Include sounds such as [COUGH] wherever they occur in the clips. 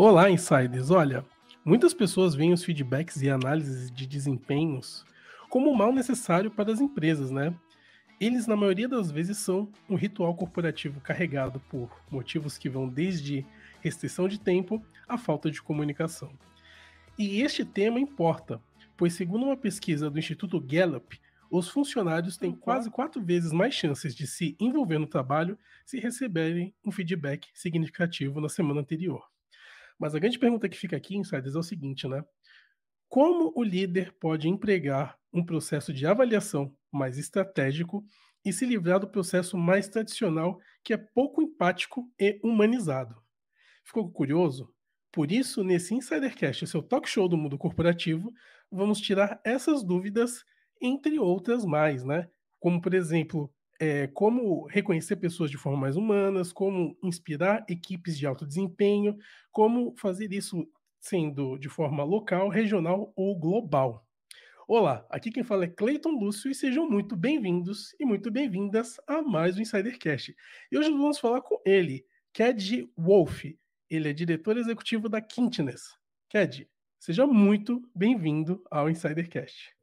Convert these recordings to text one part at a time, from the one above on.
Olá, insiders! Olha, muitas pessoas veem os feedbacks e análises de desempenhos como um mal necessário para as empresas, né? Eles, na maioria das vezes, são um ritual corporativo carregado por motivos que vão desde restrição de tempo à falta de comunicação. E este tema importa, pois, segundo uma pesquisa do Instituto Gallup, os funcionários têm quase quatro vezes mais chances de se envolver no trabalho se receberem um feedback significativo na semana anterior. Mas a grande pergunta que fica aqui, insiders, é o seguinte, né? Como o líder pode empregar um processo de avaliação mais estratégico e se livrar do processo mais tradicional, que é pouco empático e humanizado? Ficou curioso? Por isso, nesse Insidercast, seu talk show do mundo corporativo, vamos tirar essas dúvidas, entre outras mais, né? Como, por exemplo, é, como reconhecer pessoas de forma mais humanas, como inspirar equipes de alto desempenho, como fazer isso sendo de forma local, regional ou global. Olá, aqui quem fala é Cleiton Lúcio e sejam muito bem-vindos e muito bem-vindas a mais um Insidercast. E hoje vamos falar com ele, Ked Wolf. Ele é diretor executivo da Quintness. Ked, seja muito bem-vindo ao Insidercast.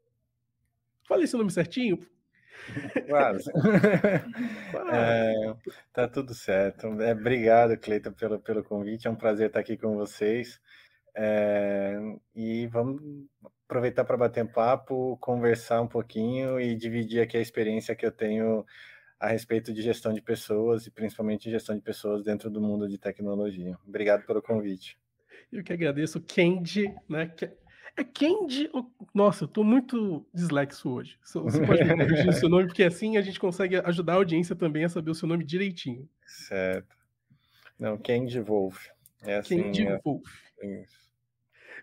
Falei seu nome certinho? Quase. [LAUGHS] É, tá tudo certo. É, obrigado, Cleiton, pelo, pelo convite. É um prazer estar aqui com vocês. É, e vamos aproveitar para bater um papo, conversar um pouquinho e dividir aqui a experiência que eu tenho a respeito de gestão de pessoas e principalmente gestão de pessoas dentro do mundo de tecnologia. Obrigado pelo convite. Eu que agradeço, Kendi, né? É Kendi. Nossa, eu tô muito dislexo hoje. Você pode me corrigir o seu nome, porque assim a gente consegue ajudar a audiência também a saber o seu nome direitinho. Certo. Não, Kendi Wolf. É assim, Kendi é... Wolf. Isso.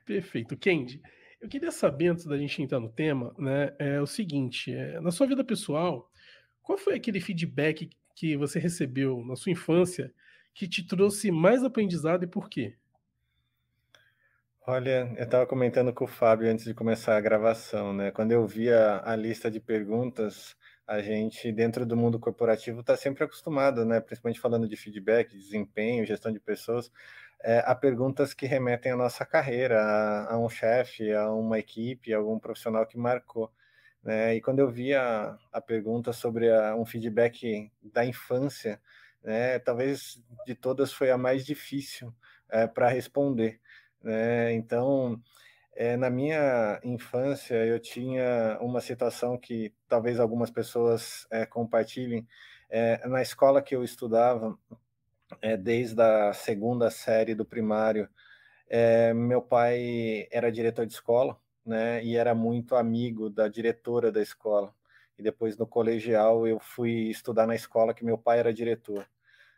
Perfeito. Kendi, eu queria saber, antes da gente entrar no tema, né, é o seguinte: é, na sua vida pessoal, qual foi aquele feedback que você recebeu na sua infância que te trouxe mais aprendizado e por quê? Olha, eu estava comentando com o Fábio antes de começar a gravação, né? Quando eu via a lista de perguntas, a gente, dentro do mundo corporativo, está sempre acostumado, né? Principalmente falando de feedback, desempenho, gestão de pessoas, é, a perguntas que remetem à nossa carreira, a, a um chefe, a uma equipe, a algum profissional que marcou. Né? E quando eu via a pergunta sobre a, um feedback da infância, né, talvez de todas foi a mais difícil é, para responder. Né? Então, é, na minha infância, eu tinha uma situação que talvez algumas pessoas é, compartilhem. É, na escola que eu estudava, desde a segunda série do primário, meu pai era diretor de escola, né? E era muito amigo da diretora da escola. E depois no colegial eu fui estudar na escola que meu pai era diretor,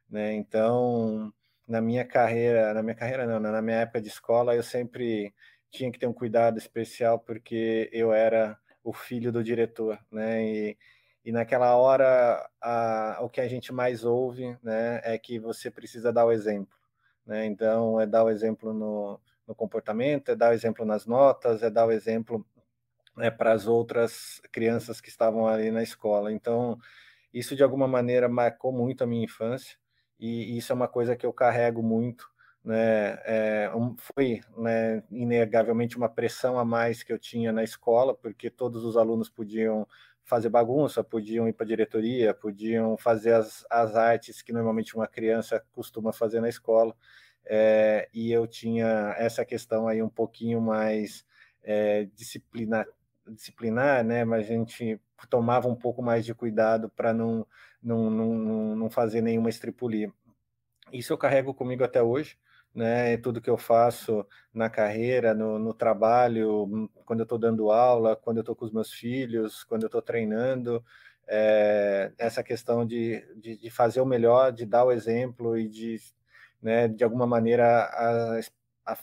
né? Então na minha carreira, na minha carreira não, na minha época de escola, eu sempre tinha que ter um cuidado especial porque eu era o filho do diretor, né? E, e naquela hora, a, o que a gente mais ouve, né, é que você precisa dar o exemplo, né? Então, é dar o exemplo no, no comportamento, é dar o exemplo nas notas, é dar o exemplo né, para as outras crianças que estavam ali na escola. Então, isso de alguma maneira marcou muito a minha infância e isso é uma coisa que eu carrego muito, né? É, foi né, inegavelmente uma pressão a mais que eu tinha na escola, porque todos os alunos podiam fazer bagunça, podiam ir para a diretoria, podiam fazer as, as artes que normalmente uma criança costuma fazer na escola, é, e eu tinha essa questão aí um pouquinho mais é, disciplinar, disciplinar, né? Mas a gente tomava um pouco mais de cuidado para não, não, não, não fazer nenhuma estripulia. Isso eu carrego comigo até hoje, né? Tudo que eu faço na carreira, no, no trabalho, quando eu estou dando aula, quando eu estou com os meus filhos, quando eu estou treinando, é, essa questão de, de, de, fazer o melhor, de dar o exemplo e de, né, de alguma maneira, a, a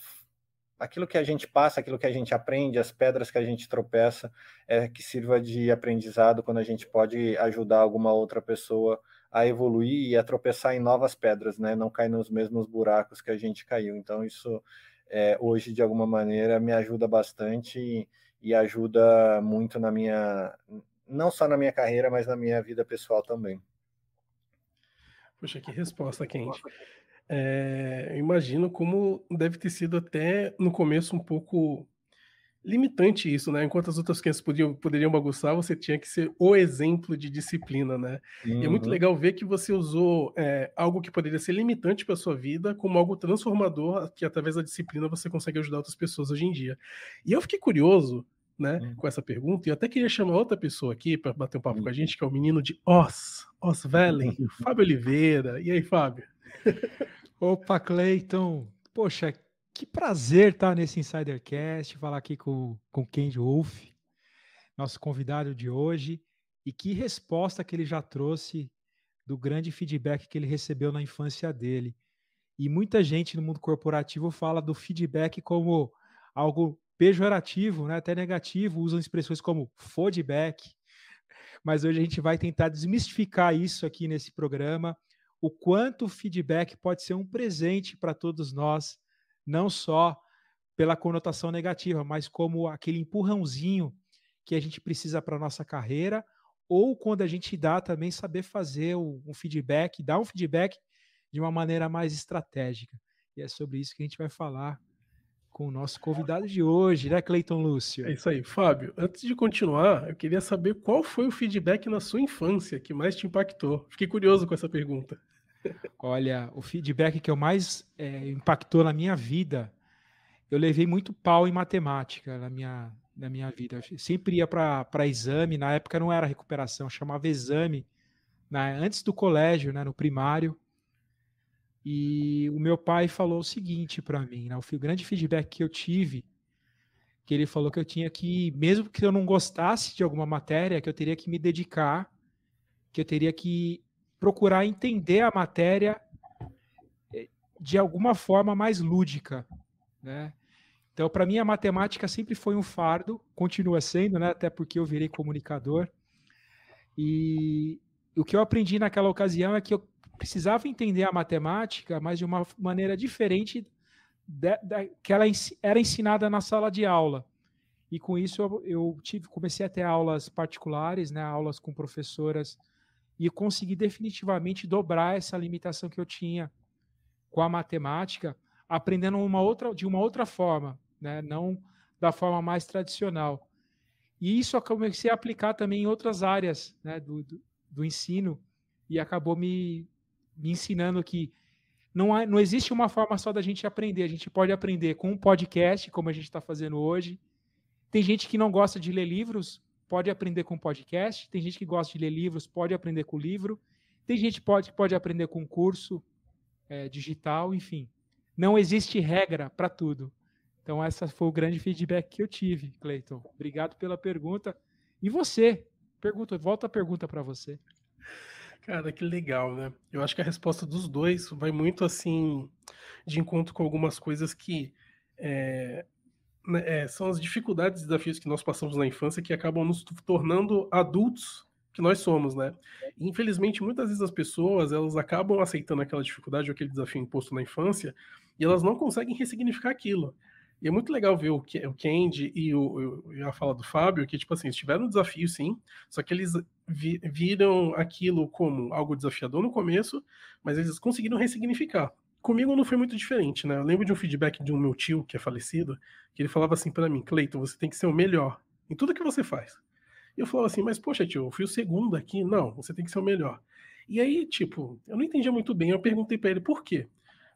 aquilo que a gente passa, aquilo que a gente aprende, as pedras que a gente tropeça, é que sirva de aprendizado quando a gente pode ajudar alguma outra pessoa a evoluir e a tropeçar em novas pedras, né? Não cair nos mesmos buracos que a gente caiu. Então isso é, hoje de alguma maneira me ajuda bastante e, e ajuda muito na minha, não só na minha carreira, mas na minha vida pessoal também. Puxa, que resposta quente. É, imagino como deve ter sido até no começo um pouco limitante isso, né? Enquanto as outras crianças podiam, poderiam bagunçar, você tinha que ser o exemplo de disciplina, né? Uhum. E é muito uhum. legal ver que você usou é, algo que poderia ser limitante para sua vida como algo transformador, que através da disciplina você consegue ajudar outras pessoas hoje em dia. E eu fiquei curioso, né, uhum. com essa pergunta, e eu até queria chamar outra pessoa aqui para bater um papo uhum. com a gente, que é o menino de Oz, Oz Valley, [LAUGHS] Fábio Oliveira. E aí, Fábio? Opa, Cleiton. Poxa, que prazer estar nesse Insidercast, falar aqui com, com o Ken Wolf, nosso convidado de hoje, e que resposta que ele já trouxe do grande feedback que ele recebeu na infância dele. E muita gente no mundo corporativo fala do feedback como algo pejorativo, né, até negativo, usam expressões como feedback. Mas hoje a gente vai tentar desmistificar isso aqui nesse programa, o quanto o feedback pode ser um presente para todos nós não só pela conotação negativa, mas como aquele empurrãozinho que a gente precisa para a nossa carreira, ou quando a gente dá também saber fazer um feedback, dar um feedback de uma maneira mais estratégica. E é sobre isso que a gente vai falar com o nosso convidado de hoje, né, Cleiton Lúcio? É isso aí. Fábio, antes de continuar, eu queria saber qual foi o feedback na sua infância que mais te impactou. Fiquei curioso com essa pergunta. Olha, o feedback que eu mais é, impactou na minha vida, eu levei muito pau em matemática na minha, na minha vida. Eu sempre ia para exame, na época não era recuperação, chamava exame, né, antes do colégio, né, no primário. E o meu pai falou o seguinte para mim, né, o grande feedback que eu tive, que ele falou que eu tinha que, mesmo que eu não gostasse de alguma matéria, que eu teria que me dedicar, que eu teria que procurar entender a matéria eh, de alguma forma mais lúdica, né? Então, para mim, a matemática sempre foi um fardo, continua sendo, né? Até porque eu virei comunicador. E o que eu aprendi naquela ocasião é que eu precisava entender a matemática, mas de uma maneira diferente da, da que ela era ensinada na sala de aula. E com isso eu, eu tive, comecei a ter aulas particulares, né? Aulas com professoras e consegui definitivamente dobrar essa limitação que eu tinha com a matemática, aprendendo uma outra, de uma outra forma, né? não da forma mais tradicional. E isso eu comecei a aplicar também em outras áreas né? do, do, do ensino e acabou me, me ensinando que não, há, não existe uma forma só da gente aprender. A gente pode aprender com um podcast, como a gente está fazendo hoje. Tem gente que não gosta de ler livros, pode aprender com podcast, tem gente que gosta de ler livros, pode aprender com livro, tem gente que pode, pode aprender com curso é, digital, enfim. Não existe regra para tudo. Então, essa foi o grande feedback que eu tive, Cleiton. Obrigado pela pergunta. E você? Pergunta, volta a pergunta para você. Cara, que legal, né? Eu acho que a resposta dos dois vai muito assim de encontro com algumas coisas que é, é, são as dificuldades e desafios que nós passamos na infância que acabam nos tornando adultos que nós somos, né? E, infelizmente, muitas vezes as pessoas elas acabam aceitando aquela dificuldade ou aquele desafio imposto na infância e elas não conseguem ressignificar aquilo. E é muito legal ver o, o Kendi e o, o, a fala do Fábio, que, tipo assim, eles tiveram um desafio, sim, só que eles vi, viram aquilo como algo desafiador no começo, mas eles conseguiram ressignificar comigo não foi muito diferente, né? Eu lembro de um feedback de um meu tio, que é falecido, que ele falava assim para mim, Cleiton, você tem que ser o melhor em tudo que você faz. E eu falava assim, mas poxa tio, eu fui o segundo aqui. Não, você tem que ser o melhor. E aí, tipo, eu não entendia muito bem, eu perguntei para ele por quê.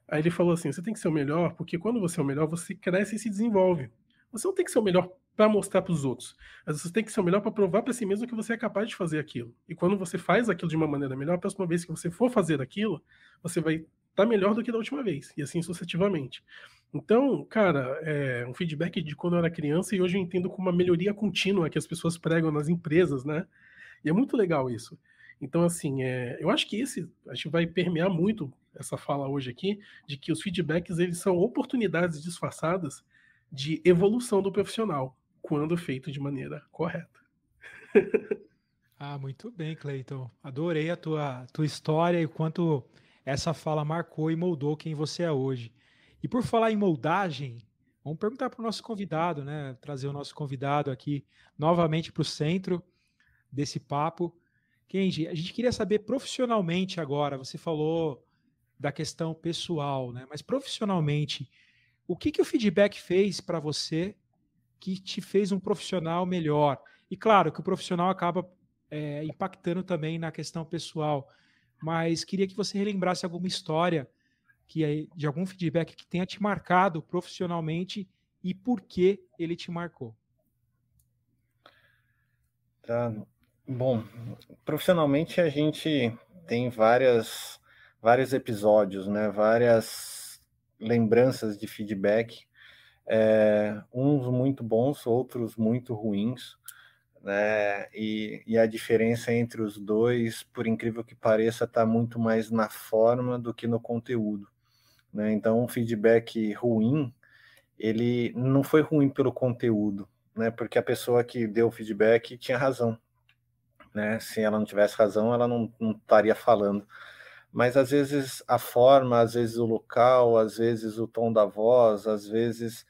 Aí ele falou assim, você tem que ser o melhor, porque quando você é o melhor, você cresce e se desenvolve. Você não tem que ser o melhor para mostrar para os outros, mas você tem que ser o melhor para provar para si mesmo que você é capaz de fazer aquilo. E quando você faz aquilo de uma maneira melhor, a próxima vez que você for fazer aquilo, você vai tá melhor do que da última vez, e assim sucessivamente. Então, cara, é um feedback de quando eu era criança e hoje eu entendo como uma melhoria contínua que as pessoas pregam nas empresas, né? E é muito legal isso. Então, assim, é, eu acho que esse, a gente vai permear muito essa fala hoje aqui, de que os feedbacks, eles são oportunidades disfarçadas de evolução do profissional, quando feito de maneira correta. [LAUGHS] ah, muito bem, Cleiton. Adorei a tua, tua história e quanto essa fala marcou e moldou quem você é hoje. E por falar em moldagem, vamos perguntar para o nosso convidado, né? Trazer o nosso convidado aqui novamente para o centro desse papo. Kenji, a gente queria saber profissionalmente agora. Você falou da questão pessoal, né? Mas profissionalmente, o que, que o feedback fez para você que te fez um profissional melhor? E claro que o profissional acaba é, impactando também na questão pessoal, mas queria que você relembrasse alguma história que de algum feedback que tenha te marcado profissionalmente e por que ele te marcou. Tá. Bom, profissionalmente a gente tem várias vários episódios, né? Várias lembranças de feedback, é, uns muito bons, outros muito ruins, né? E, e, a diferença entre os dois, por incrível que pareça, está muito mais na forma do que no conteúdo. Né? Então, um feedback ruim, ele não foi ruim pelo conteúdo, né? Porque a pessoa que deu o feedback tinha razão, né? Se ela não tivesse razão, ela não, não estaria falando. Mas às vezes a forma, às vezes o local, às vezes o tom da voz, às vezes,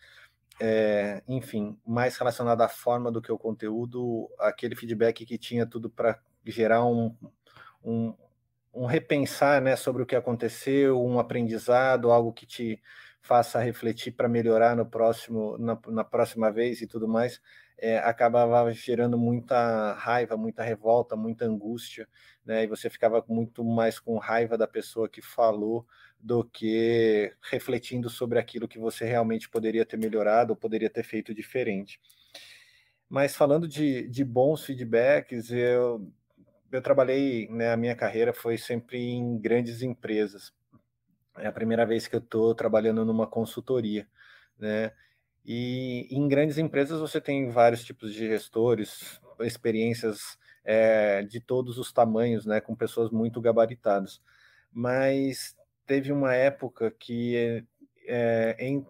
é, enfim, mais relacionado à forma do que o conteúdo, aquele feedback que tinha tudo para gerar um, um, um repensar né, sobre o que aconteceu, um aprendizado, algo que te faça refletir para melhorar no próximo, na, na, próxima vez e tudo mais, é, acabava gerando muita raiva, muita revolta, muita angústia, né? E você ficava muito mais com raiva da pessoa que falou do que refletindo sobre aquilo que você realmente poderia ter melhorado ou poderia ter feito diferente. Mas falando de, de bons feedbacks, eu eu trabalhei, né, a minha carreira foi sempre em grandes empresas. É a primeira vez que eu estou trabalhando numa consultoria, né? E em grandes empresas você tem vários tipos de gestores, experiências é, de todos os tamanhos, né, com pessoas muito gabaritadas. Mas teve uma época que é, em,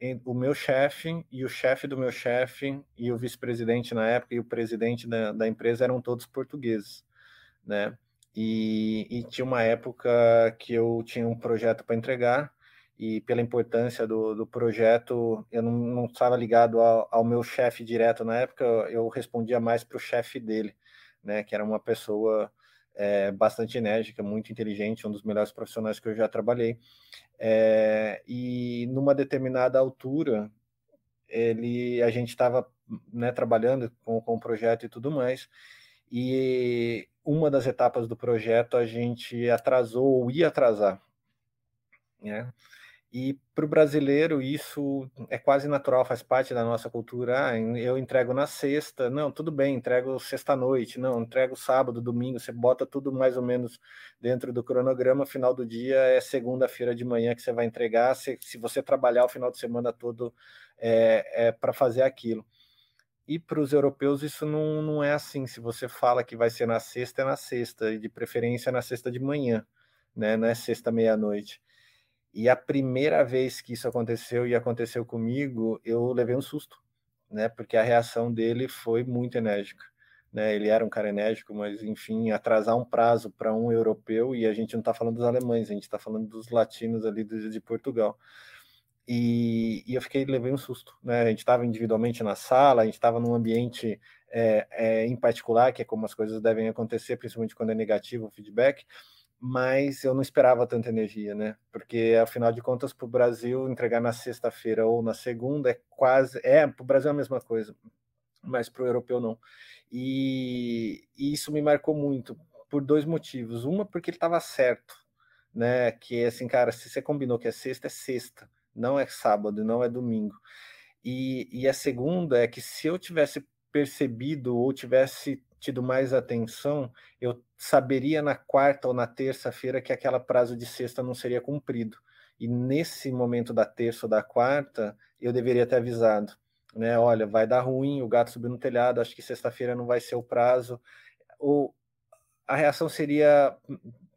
em, o meu chefe e o chefe do meu chefe e o vice-presidente na época e o presidente da, da empresa eram todos portugueses né? E, e, tinha uma época que eu tinha um projeto para entregar e pela importância do, do projeto, eu não, estava ligado ao, ao meu chefe direto na época, eu respondia mais para o chefe dele, né? Que era uma pessoa é, bastante enérgica, muito inteligente, um dos melhores profissionais que eu já trabalhei. É, e numa determinada altura, ele, a gente estava né, trabalhando com, com o projeto e tudo mais, e uma das etapas do projeto a gente atrasou ou ia atrasar. Né? E para o brasileiro isso é quase natural, faz parte da nossa cultura. Ah, eu entrego na sexta, não, tudo bem, entrego sexta-noite, não, entrego sábado, domingo, você bota tudo mais ou menos dentro do cronograma, final do dia é segunda-feira de manhã que você vai entregar, se, se você trabalhar o final de semana todo é, é para fazer aquilo. E para os europeus isso não, não é assim. Se você fala que vai ser na sexta, é na sexta, e de preferência na sexta de manhã, né? Não é sexta meia-noite. E a primeira vez que isso aconteceu e aconteceu comigo, eu levei um susto, né? Porque a reação dele foi muito enérgica. Né? Ele era um cara enérgico, mas enfim, atrasar um prazo para um europeu, e a gente não está falando dos alemães, a gente está falando dos latinos ali de, de Portugal. E, e, eu fiquei, levei um susto, né? A gente estava individualmente na sala, a gente estava num ambiente é, é, em particular, que é como as coisas devem acontecer, principalmente quando é negativo o feedback, mas eu não esperava tanta energia, né? Porque afinal de contas, para o Brasil entregar na sexta-feira ou na segunda é quase, é para o Brasil é a mesma coisa, mas para o europeu não. E, e isso me marcou muito por dois motivos. Uma porque ele estava certo, né? Que assim, cara, se você combinou que é sexta, é sexta não é sábado, não é domingo. E, e a segunda é que se eu tivesse percebido ou tivesse tido mais atenção, eu saberia na quarta ou na terça-feira que aquela prazo de sexta não seria cumprido. E nesse momento da terça ou da quarta, eu deveria ter avisado, né? Olha, vai dar ruim, o gato subiu no telhado, acho que sexta-feira não vai ser o prazo. Ou a reação seria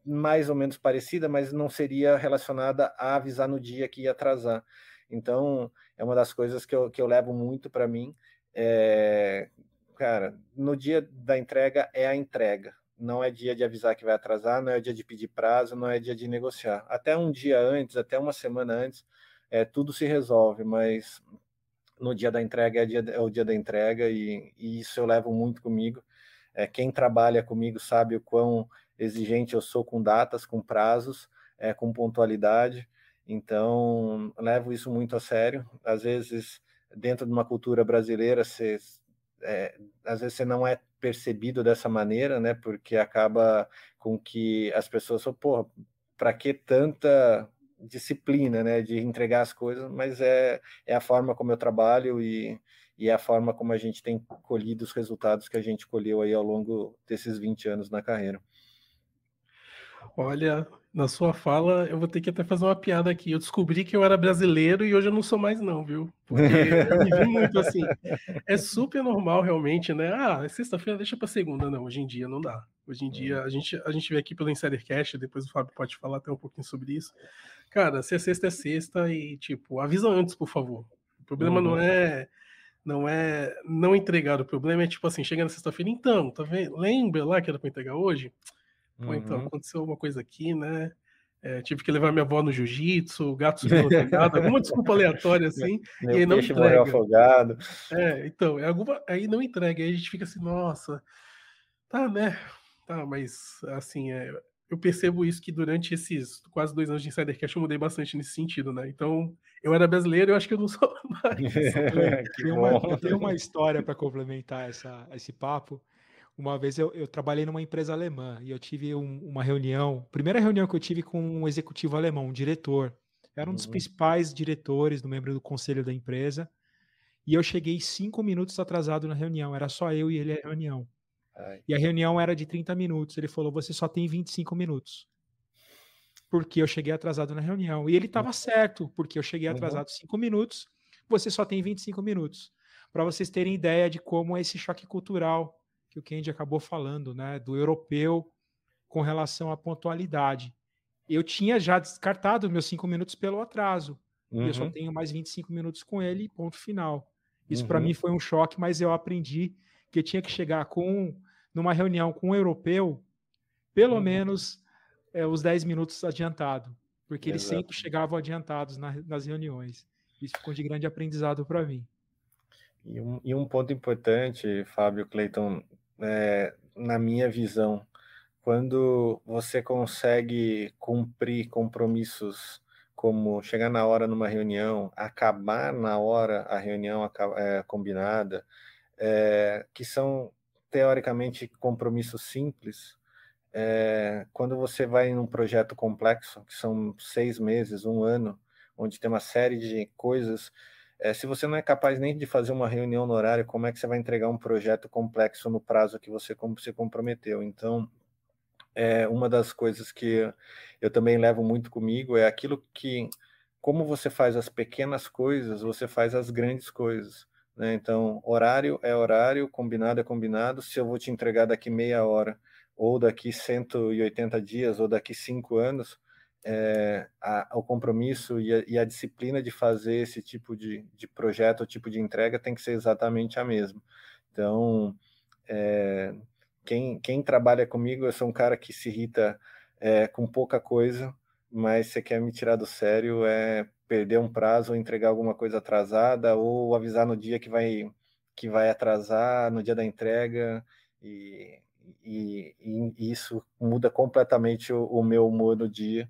mais ou menos parecida, mas não seria relacionada a avisar no dia que ia atrasar. Então, é uma das coisas que eu, que eu levo muito para mim. É, cara, no dia da entrega é a entrega. Não é dia de avisar que vai atrasar, não é dia de pedir prazo, não é dia de negociar. Até um dia antes, até uma semana antes, é, tudo se resolve, mas no dia da entrega é, dia, é o dia da entrega e, e, isso eu levo muito comigo. É, quem trabalha comigo sabe o quão exigente eu sou com datas, com prazos. é, com pontualidade. Então, levo isso muito a sério. Às vezes, dentro de uma cultura brasileira, você, é, às vezes você não é percebido dessa maneira, né? Porque acaba com que as pessoas falam, porra, para que tanta disciplina, né? De entregar as coisas, mas é, é a forma como eu trabalho e, e é a forma como a gente tem colhido os resultados que a gente colheu aí ao longo desses 20 anos na carreira. Olha, na sua fala, eu vou ter que até fazer uma piada aqui. Eu descobri que eu era brasileiro e hoje eu não sou mais, não, viu? Porque eu me vi muito assim. É super normal, realmente, né? Ah, é sexta-feira deixa para segunda. Não, hoje em dia não dá. Hoje em dia, a gente, a gente vê aqui pelo Insidercast, depois o Fábio pode falar até um pouquinho sobre isso. Cara, se é sexta, é sexta e, tipo, avisa antes, por favor. O problema uhum. não é não é não entregar, o problema é tipo assim, chega na sexta-feira, então, tá vendo? Lembra lá que era para entregar hoje? Pô, então, uhum. aconteceu uma coisa aqui, né? É, tive que levar minha avó no jiu-jitsu, o gato subiu no telhado, alguma desculpa aleatória [LAUGHS] assim, Meu e aí não entrega. afogado. É, então, é alguma, aí não entrega, aí a gente fica assim, nossa, tá, né? Tá, mas assim, é, eu percebo isso que durante esses quase dois anos de Insidercast eu mudei bastante nesse sentido, né? Então, eu era brasileiro, eu acho que eu não sou [LAUGHS] mais. [LAUGHS] tem, uma, tem uma história para complementar essa, esse papo. Uma vez eu, eu, trabalhei numa empresa alemã e eu tive um, uma reunião, primeira reunião que eu tive com um executivo alemão, um diretor. Era um dos uhum. principais diretores, do membro do conselho da empresa. E eu cheguei cinco minutos atrasado na reunião. Era só eu e ele a reunião. Ai. E a reunião era de 30 minutos. Ele falou: Você só tem 25 minutos. Porque eu cheguei atrasado na reunião. E ele estava uhum. certo, porque eu cheguei uhum. atrasado uhum. cinco minutos. Você só tem 25 minutos. Para vocês terem ideia de como é esse choque cultural que o Kendi acabou falando, né, do europeu com relação à pontualidade. Eu tinha já descartado meus cinco minutos pelo atraso. Uhum. eu só uhum. tenho mais 25 minutos com ele, ponto final. Isso uhum. para mim foi um choque, mas eu aprendi que eu tinha que chegar com numa reunião com um europeu, pelo uhum. menos é, os 10 minutos adiantado, porque Exato. eles sempre chegavam adiantados na, nas reuniões. Isso ficou de grande aprendizado para mim. E um, e um ponto importante, Fábio Cleiton, é, na minha visão, quando você consegue cumprir compromissos como chegar na hora numa reunião, acabar na hora a reunião é, combinada, é, que são teoricamente compromissos simples, é, quando você vai num projeto complexo, que são seis meses, um ano, onde tem uma série de coisas é, se você não é capaz nem de fazer uma reunião no horário, como é que você vai entregar um projeto complexo no prazo que você se comprometeu? Então, é uma das coisas que eu também levo muito comigo é aquilo que, como você faz as pequenas coisas, você faz as grandes coisas. Né? Então, horário é horário, combinado é combinado. Se eu vou te entregar daqui meia hora, ou daqui 180 dias, ou daqui cinco anos, é, a, o compromisso e a, e a, disciplina de fazer esse tipo de, de projeto, tipo de entrega tem que ser exatamente a mesma. Então, é, quem, quem trabalha comigo, eu sou um cara que se irrita é, com pouca coisa, mas você quer me tirar do sério, é perder um prazo, entregar alguma coisa atrasada, ou avisar no dia que vai, que vai atrasar, no dia da entrega, e, e, e isso muda completamente o, o meu humor no dia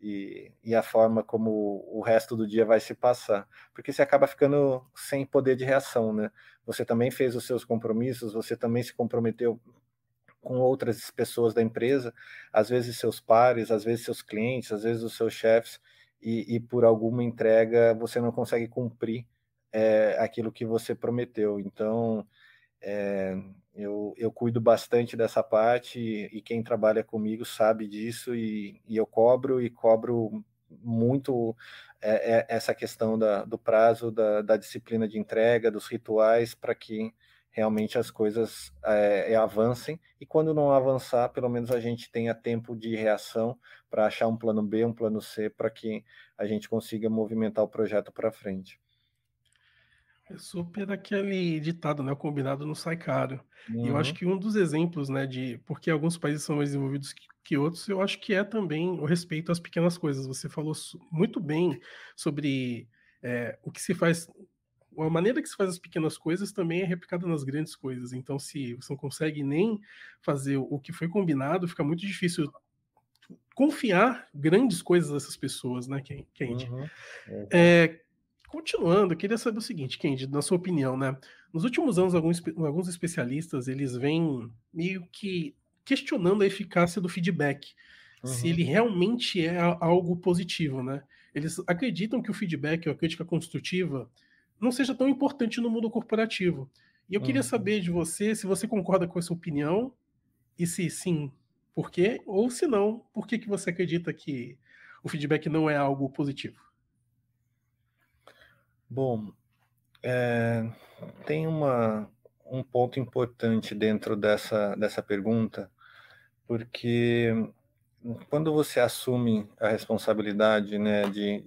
e, e, a forma como o resto do dia vai se passar, porque você acaba ficando sem poder de reação, né? Você também fez os seus compromissos, você também se comprometeu com outras pessoas da empresa, às vezes seus pares, às vezes seus clientes, às vezes os seus chefes, e, e por alguma entrega você não consegue cumprir é, aquilo que você prometeu. Então, é, eu, eu cuido bastante dessa parte e, quem trabalha comigo sabe disso e, e eu cobro e cobro muito é, é, essa questão da, do prazo, da, da, disciplina de entrega, dos rituais, para que realmente as coisas é, avancem e quando não avançar, pelo menos a gente tenha tempo de reação para achar um plano B, um plano C, para que a gente consiga movimentar o projeto para frente. É super aquele ditado, né? O combinado não sai caro. Uhum. E eu acho uhum. que um dos exemplos, né, de porque alguns países são mais desenvolvidos que, que, outros, eu acho que é também o respeito às pequenas coisas. Você falou muito bem sobre é, o que se faz. A maneira que se faz as pequenas coisas também é replicada nas grandes coisas. Então, se você não consegue nem fazer o que foi combinado, fica muito difícil confiar grandes coisas dessas pessoas, né, Kendi? Uhum. É, continuando, eu queria saber o seguinte, Kendi, na sua opinião, né? Nos últimos anos, alguns, alguns especialistas, eles vêm meio que questionando a eficácia do feedback, uhum. se ele realmente é algo positivo, né? Eles acreditam que o feedback ou a crítica construtiva não seja tão importante no mundo corporativo. E eu queria uhum. saber de você se você concorda com essa opinião e se sim, por quê? Ou se não, por que, que você acredita que o feedback não é algo positivo? Bom, é, tem uma, um ponto importante dentro dessa, dessa pergunta, porque quando você assume a responsabilidade né, de,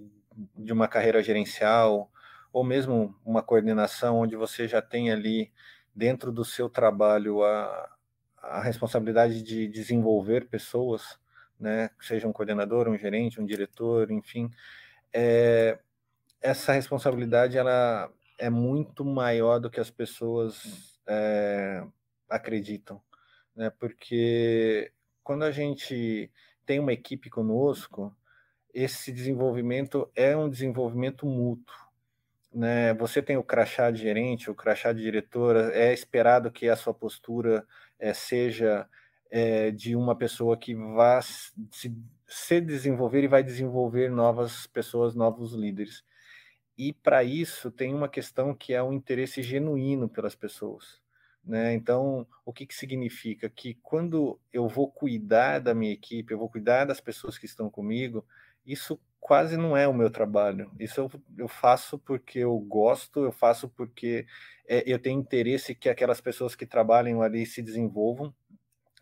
de uma carreira gerencial, ou mesmo uma coordenação onde você já tem ali dentro do seu trabalho a, a responsabilidade de desenvolver pessoas, né, seja um coordenador, um gerente, um diretor, enfim, é, essa responsabilidade ela é muito maior do que as pessoas é, acreditam, né, porque quando a gente tem uma equipe conosco, esse desenvolvimento é um desenvolvimento mútuo. Né? Você tem o crachá de gerente, o crachá de diretora, é esperado que a sua postura é, seja é, de uma pessoa que vai se, se desenvolver e vai desenvolver novas pessoas, novos líderes. E para isso tem uma questão que é o um interesse genuíno pelas pessoas. Né? Então, o que, que significa? Que quando eu vou cuidar da minha equipe, eu vou cuidar das pessoas que estão comigo, isso quase não é o meu trabalho. Isso eu, eu faço porque eu gosto, eu faço porque é, eu tenho interesse que aquelas pessoas que trabalham ali se desenvolvam,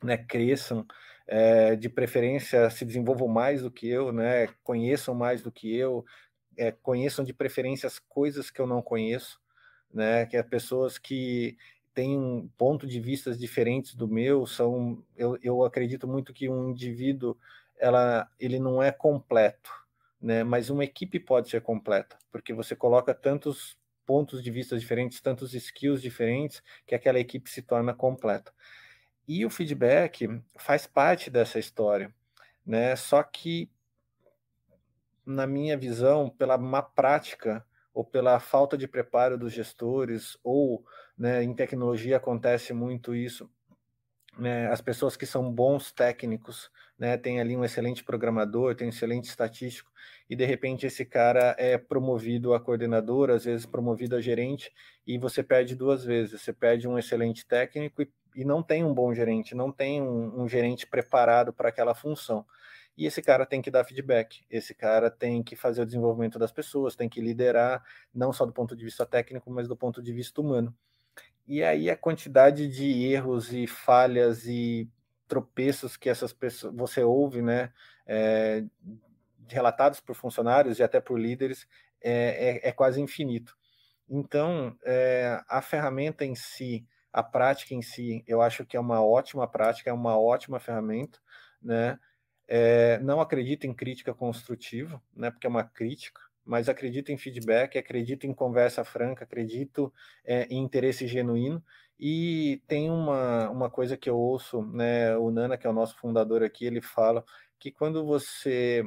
né, cresçam, é, de preferência se desenvolvam mais do que eu, né, conheçam mais do que eu, é, conheçam de preferência as coisas que eu não conheço, né, que é pessoas que têm ponto de vistas diferentes do meu, são eu, eu acredito muito que um indivíduo ela ele não é completo, né? Mas uma equipe pode ser completa, porque você coloca tantos pontos de vista diferentes, tantos skills diferentes, que aquela equipe se torna completa. E o feedback faz parte dessa história, né? Só que na minha visão, pela má prática ou pela falta de preparo dos gestores, ou né, em tecnologia acontece muito isso, né, as pessoas que são bons técnicos, né, tem ali um excelente programador, tem um excelente estatístico, e de repente esse cara é promovido a coordenador, às vezes promovido a gerente, e você perde duas vezes, você perde um excelente técnico e, e não tem um bom gerente, não tem um, um gerente preparado para aquela função. E esse cara tem que dar feedback, esse cara tem que fazer o desenvolvimento das pessoas, tem que liderar, não só do ponto de vista técnico, mas do ponto de vista humano. E aí a quantidade de erros e falhas e tropeços que essas pessoas você ouve, né, é, relatados por funcionários e até por líderes, é, é, é quase infinito. Então, é, a ferramenta em si, a prática em si, eu acho que é uma ótima prática, é uma ótima ferramenta, né? É, não acredito em crítica construtiva, né? Porque é uma crítica, mas acredito em feedback, acredito em conversa franca, acredito é, em interesse genuíno. E tem uma, uma coisa que eu ouço, né, o Nana, que é o nosso fundador aqui, ele fala que quando você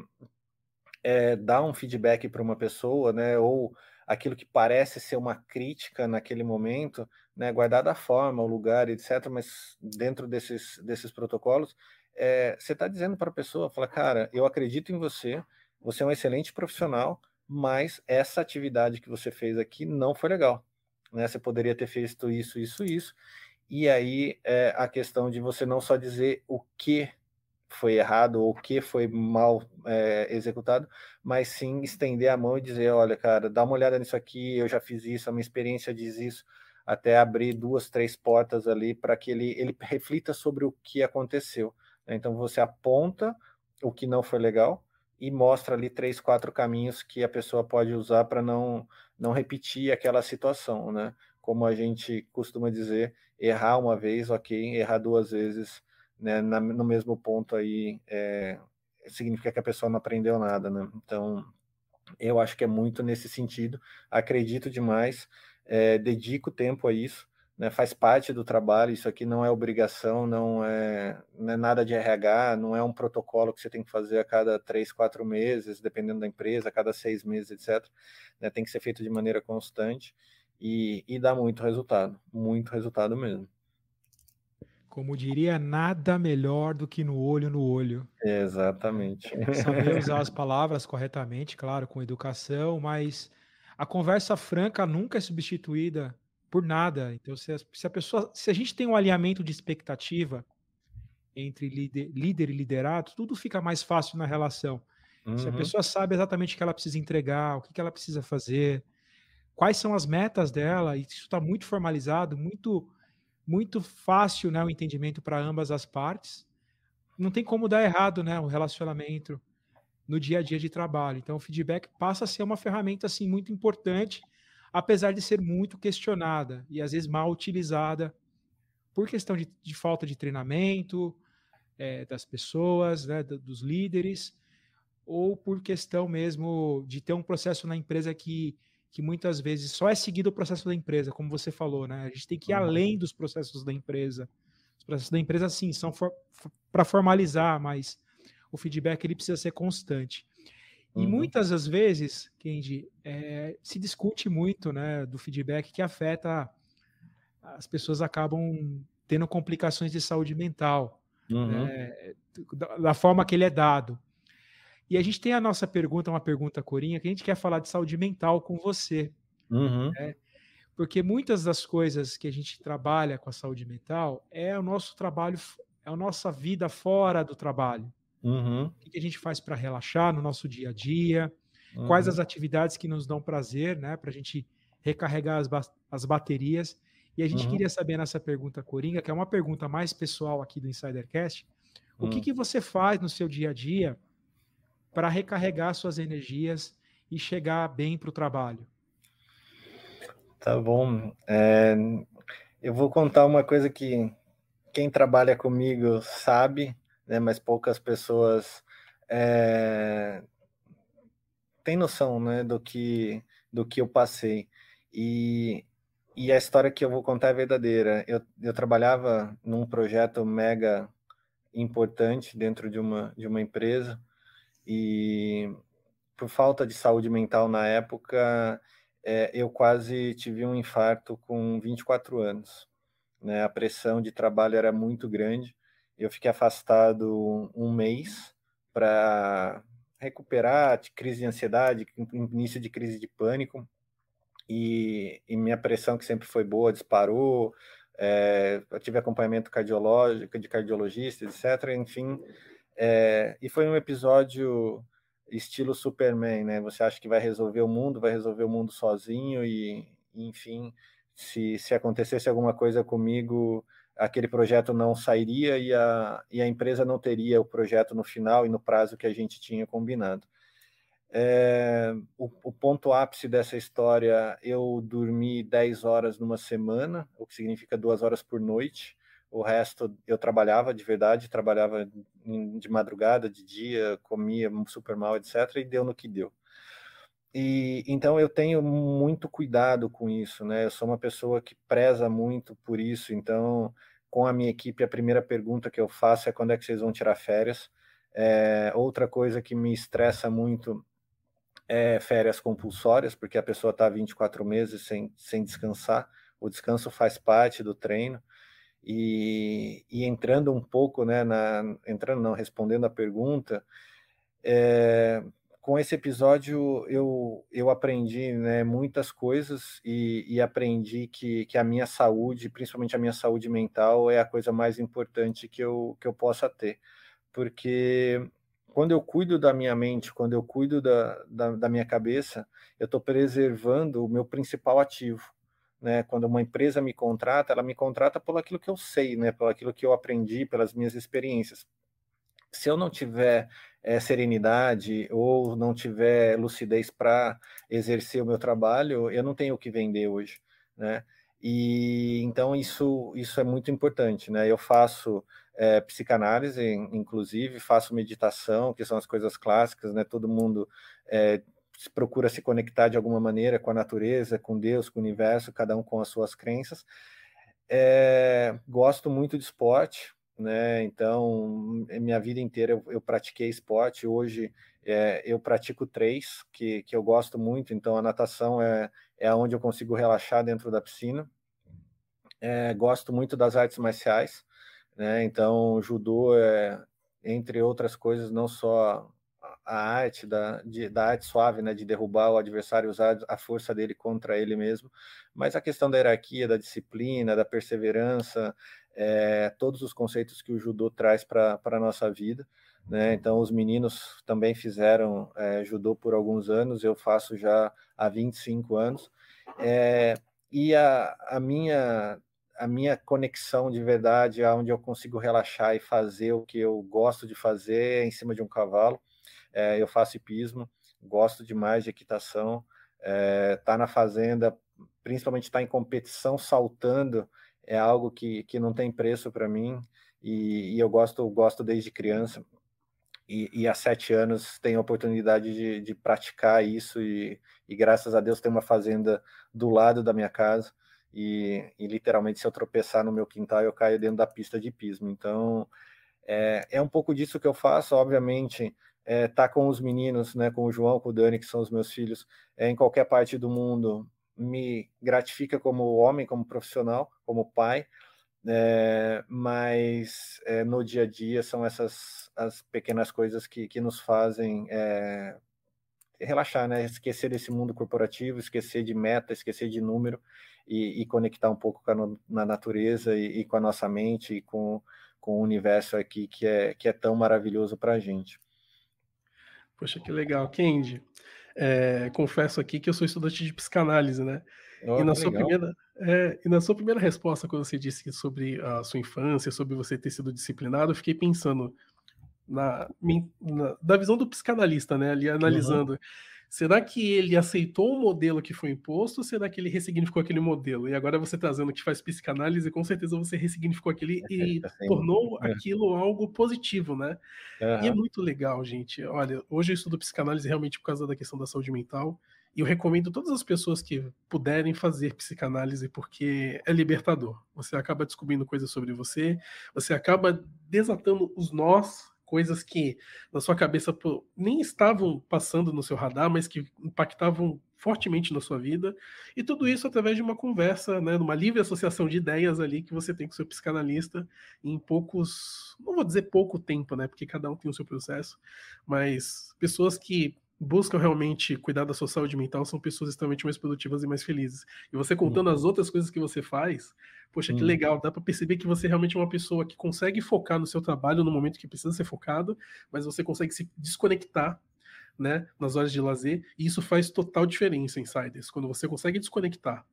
é, dá um feedback para uma pessoa, né, ou aquilo que parece ser uma crítica naquele momento, né, guardada a forma, o lugar, etc., mas dentro desses, desses protocolos, é, você está dizendo para a pessoa, fala, cara, eu acredito em você, você é um excelente profissional, mas essa atividade que você fez aqui não foi legal. Né? Você poderia ter feito isso, isso, isso. E aí é a questão de você não só dizer o que foi errado ou o que foi mal é, executado, mas sim estender a mão e dizer, olha, cara, dá uma olhada nisso aqui, eu já fiz isso, a minha experiência diz isso, até abrir duas, três portas ali para que ele, ele reflita sobre o que aconteceu. Então você aponta o que não foi legal, e mostra ali três, quatro caminhos que a pessoa pode usar para não, não repetir aquela situação, né? Como a gente costuma dizer, errar uma vez, ok, errar duas vezes, né? Na, no mesmo ponto aí é, significa que a pessoa não aprendeu nada, né? Então, eu acho que é muito nesse sentido. Acredito demais, é, dedico tempo a isso, né, faz parte do trabalho, isso aqui não é obrigação, não é, não é nada de RH, não é um protocolo que você tem que fazer a cada três, quatro meses, dependendo da empresa, a cada seis meses, etc. Né, tem que ser feito de maneira constante e, e dá muito resultado, muito resultado mesmo. Como diria, nada melhor do que no olho no olho. Exatamente. Saber [LAUGHS] usar as palavras corretamente, claro, com educação, mas a conversa franca nunca é substituída por nada. Então, se a, se a pessoa, se a gente tem um alinhamento de expectativa entre líder, líder e liderado, tudo fica mais fácil na relação. Uhum. Se a uhum. pessoa sabe exatamente o que ela precisa entregar, o que ela precisa fazer, quais são as metas dela, e isso está muito formalizado, muito muito fácil, né, o entendimento para ambas as partes. Não tem como dar errado, né, o relacionamento no dia a dia de trabalho. Então, o feedback passa a ser uma ferramenta assim muito importante apesar de ser muito questionada e às vezes mal utilizada por questão de, de falta de treinamento é, das pessoas, né, dos líderes, ou por questão mesmo de ter um processo na empresa que, que muitas vezes só é seguido o processo da empresa, como você falou, né? A gente tem que ir uhum. além dos processos da empresa. Os processos da empresa, sim, são for, for, para formalizar, mas o feedback ele precisa ser constante. E uhum. muitas das vezes, Kendi, é, se discute muito né, do feedback que afeta as pessoas acabam tendo complicações de saúde mental, uhum. né, da, da, forma que ele é dado. E a gente tem a nossa pergunta, uma pergunta corinha, que a gente quer falar de saúde mental com você. Uhum. Né, porque muitas das coisas que a gente trabalha com a saúde mental é o nosso trabalho, é a nossa vida fora do trabalho. Uhum. O que a gente faz para relaxar no nosso dia a dia? Uhum. Quais as atividades que nos dão prazer, né? Para a gente recarregar as, ba as baterias. E a gente uhum. queria saber nessa pergunta Coringa, que é uma pergunta mais pessoal aqui do Insidercast, o que, hum. que você faz no seu dia a dia para recarregar suas energias e chegar bem para o trabalho? Tá bom. É, eu vou contar uma coisa que quem trabalha comigo sabe, né, mas poucas pessoas é, têm noção né, do, que, do que eu passei. E, e a história que eu vou contar é verdadeira. Eu, eu trabalhava num projeto mega importante dentro de uma, de uma empresa e por falta de saúde mental na época, é, eu quase tive um infarto com 24 anos. Né? A pressão de trabalho era muito grande eu fiquei afastado um mês para recuperar de crise de ansiedade, início de crise de pânico, e, e minha pressão, que sempre foi boa, disparou. É, eu tive acompanhamento cardiológico, de cardiologista, etc. Enfim, é, e foi um episódio estilo Superman, né? Você acha que vai resolver o mundo, vai resolver o mundo sozinho, e enfim, se, se acontecesse alguma coisa comigo, aquele projeto não sairia e a, e a empresa não teria o projeto no final e no prazo que a gente tinha combinado. É, o, o, ponto ápice dessa história, eu dormi 10 horas numa semana, o que significa duas horas por noite. O resto eu trabalhava de verdade, trabalhava de madrugada, de dia, comia super mal, etc. E deu no que deu. E então eu tenho muito cuidado com isso, né? Eu sou uma pessoa que preza muito por isso, então com a minha equipe a primeira pergunta que eu faço é quando é que vocês vão tirar férias. É, outra coisa que me estressa muito é férias compulsórias, porque a pessoa está 24 meses sem, sem descansar. O descanso faz parte do treino. E, e entrando um pouco, né, na, entrando não, respondendo a pergunta, é, com esse episódio eu, eu aprendi né, muitas coisas e, e, aprendi que, que a minha saúde, principalmente a minha saúde mental, é a coisa mais importante que eu, que eu possa ter. Porque quando eu cuido da minha mente, quando eu cuido da, da, da minha cabeça, eu estou preservando o meu principal ativo. Né? Quando uma empresa me contrata, ela me contrata pelo aquilo que eu sei, né? pelo aquilo que eu aprendi, pelas minhas experiências. Se eu não tiver é, serenidade ou não tiver lucidez para exercer o meu trabalho, eu não tenho o que vender hoje, né? E então isso isso é muito importante, né? Eu faço é, psicanálise, inclusive, faço meditação, que são as coisas clássicas, né? Todo mundo é, procura se conectar de alguma maneira com a natureza, com Deus, com o universo, cada um com as suas crenças. É, gosto muito de esporte, né? Então, minha vida inteira eu, eu pratiquei esporte. Hoje é, eu pratico três, que, que eu gosto muito. Então, a natação é, é onde eu consigo relaxar dentro da piscina. É, gosto muito das artes marciais, né? Então, judô é, entre outras coisas, não só a arte da, de, da arte suave, né, de derrubar o adversário, usar a força dele contra ele mesmo, mas a questão da hierarquia, da disciplina, da perseverança, é, todos os conceitos que o judô traz para a nossa vida. Né? Então, os meninos também fizeram é, judô por alguns anos, eu faço já há 25 anos. É, e a, a, minha, a minha conexão de verdade, aonde eu consigo relaxar e fazer o que eu gosto de fazer é em cima de um cavalo. É, eu faço hipismo, gosto demais de equitação. É, tá na fazenda, principalmente estar tá em competição saltando, é algo que, que não tem preço para mim e, e, eu gosto gosto desde criança. E, e há sete anos tenho a oportunidade de, de praticar isso e, e, graças a Deus tem uma fazenda do lado da minha casa e, e, literalmente se eu tropeçar no meu quintal eu caio dentro da pista de pismo. Então é, é um pouco disso que eu faço, obviamente é, tá com os meninos, né, com o João, com o Dani, que são os meus filhos, é, em qualquer parte do mundo, me gratifica como homem, como profissional, como pai, é, mas é, no dia a dia são essas as pequenas coisas que, que nos fazem é, relaxar, né? Esquecer desse mundo corporativo, esquecer de meta, esquecer de número e, e conectar um pouco com a na natureza e, e, com a nossa mente e com, com o universo aqui que é, que é tão maravilhoso para a gente. Poxa, que legal. Kendi, é, confesso aqui que eu sou estudante de psicanálise, né? Oh, e, na sua primeira, é, e na sua primeira resposta, quando você disse sobre a sua infância, sobre você ter sido disciplinado, eu fiquei pensando na, na da visão do psicanalista, né? Ali analisando. Uhum. Será que ele aceitou o modelo que foi imposto ou será que ele ressignificou aquele modelo? E agora você trazendo que faz psicanálise, com certeza você ressignificou aquele e tornou [LAUGHS] é. aquilo algo positivo, né? Uhum. E é muito legal, gente. Olha, hoje eu estudo psicanálise realmente por causa da questão da saúde mental. E eu recomendo todas as pessoas que puderem fazer psicanálise porque é libertador. Você acaba descobrindo coisas sobre você, você acaba desatando os nós coisas que na sua cabeça nem estavam passando no seu radar, mas que impactavam fortemente na sua vida, e tudo isso através de uma conversa, né, numa livre associação de ideias ali que você tem com seu psicanalista em poucos, não vou dizer pouco tempo, né, porque cada um tem o seu processo, mas pessoas que buscam realmente cuidar da sua saúde mental são pessoas extremamente mais produtivas e mais felizes. E você contando uhum. as outras coisas que você faz, poxa, uhum. que legal, dá para perceber que você é realmente é uma pessoa que consegue focar no seu trabalho no momento que precisa ser focado, mas você consegue se desconectar né, nas horas de lazer, e isso faz total diferença, insiders. Quando você consegue desconectar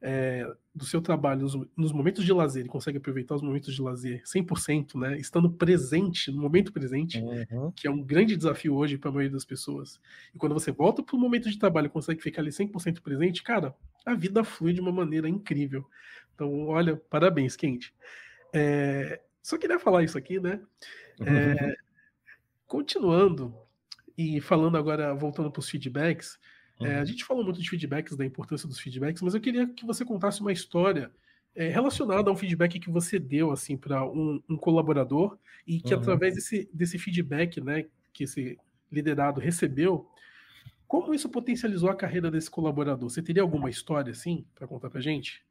é, do seu trabalho nos, nos, momentos de lazer e consegue aproveitar os momentos de lazer 100%, né, estando presente, no momento presente, uhum. que é um grande desafio hoje para a maioria das pessoas. E quando você volta para o momento de trabalho e consegue ficar ali 100% presente, cara, a vida flui de uma maneira incrível. Então, olha, parabéns, Kent. É, só queria falar isso aqui, né? É, continuando e falando agora, voltando para os feedbacks, Uhum. É, a gente falou muito de feedbacks, da importância dos feedbacks, mas eu queria que você contasse uma história é, relacionada a um feedback que você deu assim para um, um, colaborador e que uhum. através desse, desse feedback, né, que esse liderado recebeu, como isso potencializou a carreira desse colaborador? Você teria alguma história assim para contar para gente?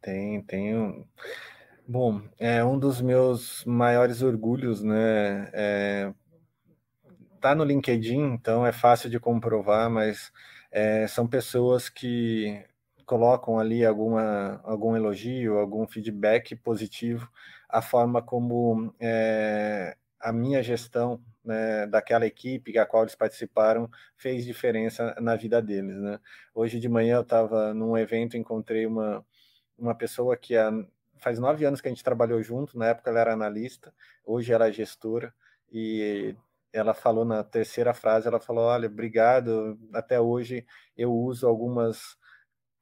Tem, tenho. Bom, é um dos meus maiores orgulhos, né? É tá no LinkedIn, então é fácil de comprovar, mas é, são pessoas que colocam ali alguma, algum elogio, algum feedback positivo, a forma como é, a minha gestão né, daquela equipe a qual eles participaram fez diferença na vida deles. Né? Hoje de manhã eu estava num evento, encontrei uma, uma pessoa que há, faz nove anos que a gente trabalhou junto, na época ela era analista, hoje ela é gestora, e ela falou na terceira frase, ela falou, olha, obrigado, até hoje eu uso algumas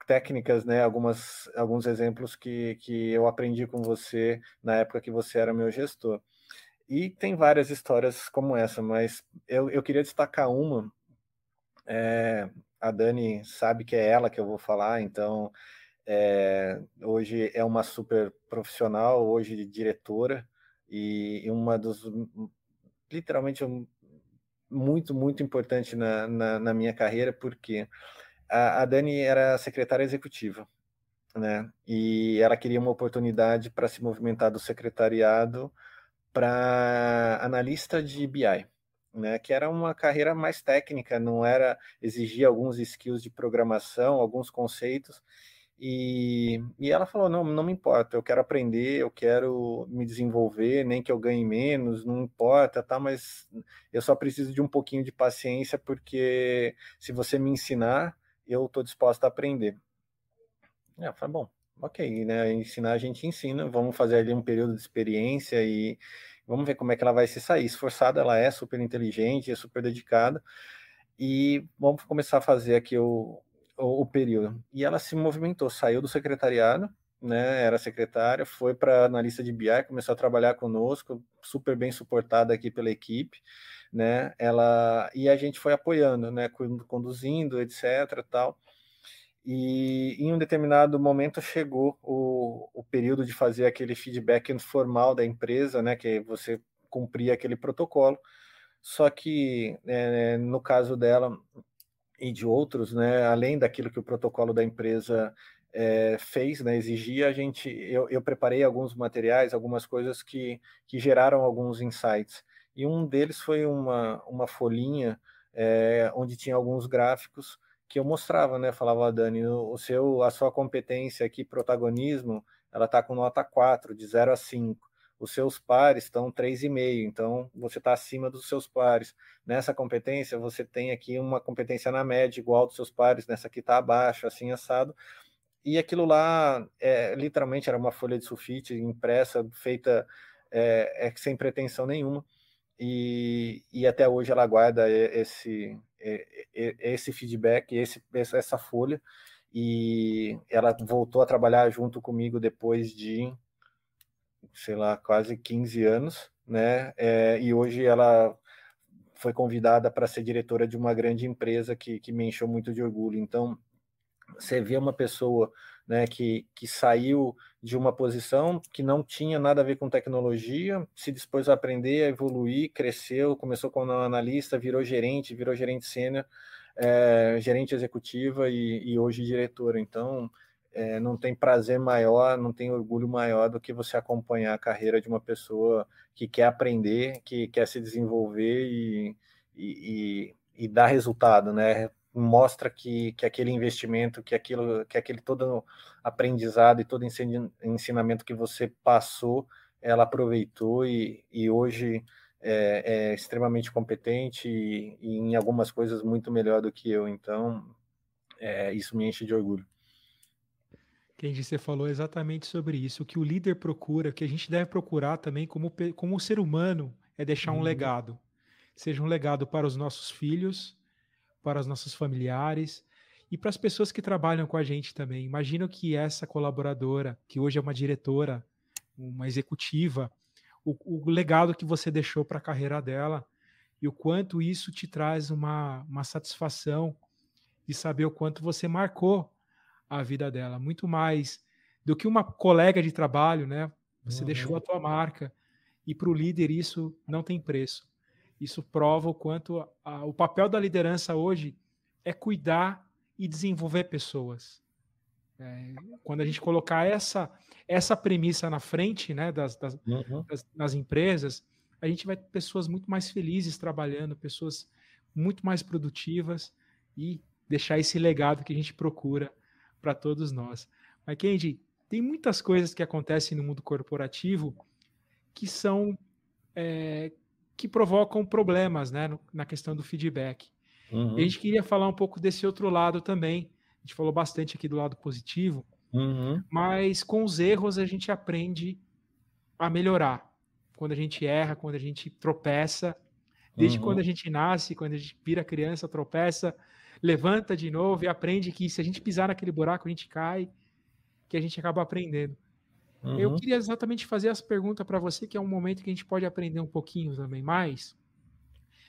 técnicas, né, algumas, alguns exemplos que, que eu aprendi com você na época que você era meu gestor. E tem várias histórias como essa, mas eu, eu queria destacar uma. É, a Dani sabe que é ela que eu vou falar, então é, hoje é uma super profissional, hoje diretora, e uma dos, literalmente, muito, muito importante na, na, na minha carreira, porque a, a Dani era secretária executiva, né? E ela queria uma oportunidade para se movimentar do secretariado para analista de BI, né? Que era uma carreira mais técnica, não era exigia alguns skills de programação, alguns conceitos. E, e ela falou: não, não me importa, eu quero aprender, eu quero me desenvolver, nem que eu ganhe menos, não importa, tá? Mas eu só preciso de um pouquinho de paciência, porque se você me ensinar, eu estou disposto a aprender. É, falei, bom, ok, né? Ensinar a gente ensina, vamos fazer ali um período de experiência e vamos ver como é que ela vai se sair. Esforçada, ela é super inteligente, é super dedicada, e vamos começar a fazer aqui o, o, o período. E ela se movimentou, saiu do secretariado, né? Era secretária, foi para analista de BI, começou a trabalhar conosco, super bem suportada aqui pela equipe, né? Ela e a gente foi apoiando, né? Conduzindo, etc. Tal. E em um determinado momento chegou o, o período de fazer aquele feedback formal da empresa, né? Que você cumpria aquele protocolo. Só que é, no caso dela e de outros, né? Além daquilo que o protocolo da empresa é, fez, né, exigia, a gente, eu, eu, preparei alguns materiais, algumas coisas que, que geraram alguns insights. E um deles foi uma, uma folhinha é, onde tinha alguns gráficos que eu mostrava, né? Falava, Dani, o seu, a sua competência aqui, protagonismo, ela está com nota 4, de 0 a 5. Os seus pares estão 3,5, então você está acima dos seus pares. Nessa competência, você tem aqui uma competência na média, igual dos seus pares, nessa aqui está abaixo, assim assado. E aquilo lá, é, literalmente, era uma folha de sulfite impressa, feita é, é, sem pretensão nenhuma e, e até hoje ela guarda esse, esse feedback, esse, essa folha, e ela voltou a trabalhar junto comigo depois de, sei lá, quase 15 anos, né? É, e hoje ela foi convidada para ser diretora de uma grande empresa que, que me encheu muito de orgulho. Então, você vê uma pessoa né, que, que saiu de uma posição que não tinha nada a ver com tecnologia, se dispôs a aprender, a evoluir, cresceu, começou como analista, virou gerente, virou gerente sênior, é, gerente executiva e, e, hoje diretora. Então, é, não tem prazer maior, não tem orgulho maior do que você acompanhar a carreira de uma pessoa que quer aprender, que quer se desenvolver e, e, e dar resultado, né? mostra que, que aquele investimento, que aquilo, que aquele todo aprendizado e todo ensinamento que você passou, ela aproveitou e, e hoje é, é extremamente competente e, e, em algumas coisas muito melhor do que eu. Então, é, isso me enche de orgulho. Kendi, você falou exatamente sobre isso. O que o líder procura, que a gente deve procurar também como, como ser humano, é deixar um uhum. legado. Seja um legado para os nossos filhos, para os nossos familiares e para as pessoas que trabalham com a gente também. Imagino que essa colaboradora, que hoje é uma diretora, uma executiva, o, o legado que você deixou para a carreira dela e o quanto isso te traz uma, uma satisfação de saber o quanto você marcou a vida dela, muito mais do que uma colega de trabalho, né? Você uhum. deixou a tua marca e para o líder isso não tem preço. Isso prova o quanto a, a, o papel da liderança hoje é cuidar e desenvolver pessoas. É, quando a gente colocar essa essa premissa na frente né, das, das, uhum. das, das empresas, a gente vai ter pessoas muito mais felizes trabalhando, pessoas muito mais produtivas e deixar esse legado que a gente procura para todos nós. Mas, Kendi, tem muitas coisas que acontecem no mundo corporativo que são é, que provocam problemas né, no, na questão do feedback. Uhum. E a gente queria falar um pouco desse outro lado também. A gente falou bastante aqui do lado positivo, uhum. mas com os erros a gente aprende a melhorar. Quando a gente erra, quando a gente tropeça, desde uhum. quando a gente nasce, quando a gente vira criança, tropeça, levanta de novo e aprende que se a gente pisar naquele buraco, a gente cai, que a gente acaba aprendendo. Uhum. Eu queria exatamente fazer essa pergunta para você, que é um momento que a gente pode aprender um pouquinho também mais.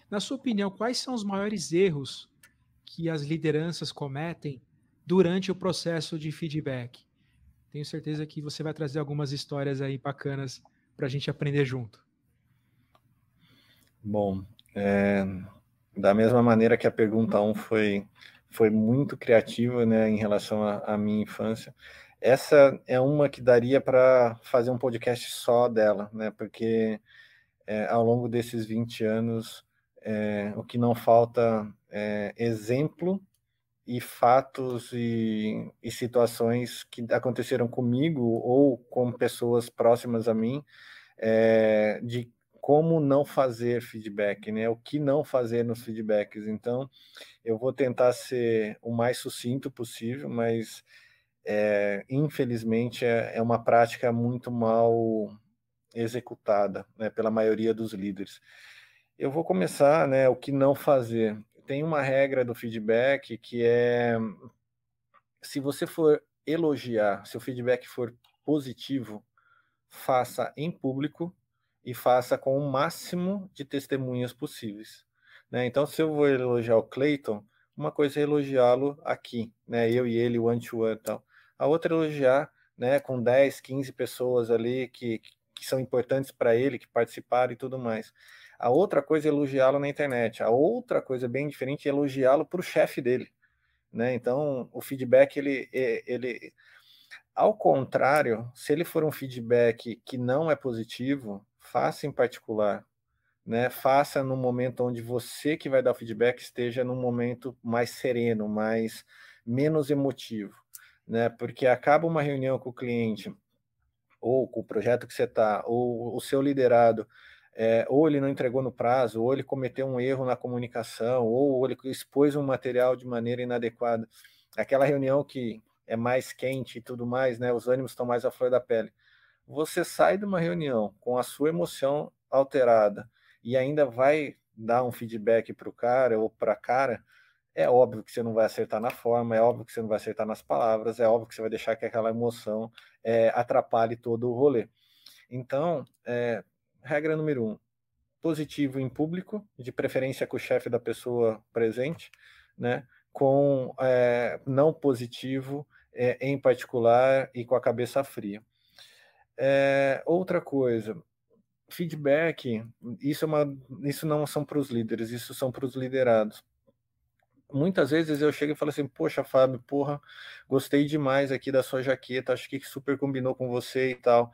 Na sua opinião, quais são os maiores erros que as lideranças cometem durante o processo de feedback? tenho certeza que você vai trazer algumas histórias aí bacanas para a gente aprender junto. Bom, é, da mesma maneira que a pergunta 1 foi, foi muito criativa né, em relação à minha infância, essa é uma que daria para fazer um podcast só dela, né? Porque é, ao longo desses 20 anos, é, o que não falta é exemplo e fatos e, e, situações que aconteceram comigo ou com pessoas próximas a mim é, de como não fazer feedback, né? O que não fazer nos feedbacks. Então, eu vou tentar ser o mais sucinto possível, mas é, infelizmente é, é, uma prática muito mal executada né, pela maioria dos líderes. Eu vou começar, né? O que não fazer. Tem uma regra do feedback que é se você for elogiar, se o feedback for positivo, faça em público e faça com o máximo de testemunhas possíveis. Né? Então, se eu vou elogiar o Clayton, uma coisa é elogiá-lo aqui, né? eu e ele, one to one e tal. A outra é elogiar né, com 10, 15 pessoas ali que, que são importantes para ele, que participaram e tudo mais. A outra coisa é elogiá-lo na internet. A outra coisa bem diferente é elogiá-lo para o chefe dele. Né? Então, o feedback, ele, ele, ao contrário, se ele for um feedback que não é positivo, faça em particular, né? Faça no momento onde você que vai dar o feedback esteja num momento mais sereno, mais menos emotivo, né? Porque acaba uma reunião com o cliente ou com o projeto que você está, ou o seu liderado, é, ou ele não entregou no prazo, ou ele cometeu um erro na comunicação, ou ele expôs um material de maneira inadequada. Aquela reunião que é mais quente e tudo mais, né? Os ânimos estão mais à flor da pele você sai de uma reunião com a sua emoção alterada e ainda vai dar um feedback para o cara ou para a cara, é óbvio que você não vai acertar na forma, é óbvio que você não vai acertar nas palavras, é óbvio que você vai deixar que aquela emoção é, atrapalhe todo o rolê. Então, é, regra número um, positivo em público, de preferência com o chefe da pessoa presente, né? com é, não positivo é, em particular e com a cabeça fria. É, outra coisa, feedback, isso, é uma, isso não são para os líderes, isso são para os liderados. Muitas vezes eu chego e falo assim, poxa, Fábio, porra, gostei demais aqui da sua jaqueta, acho que super combinou com você e tal.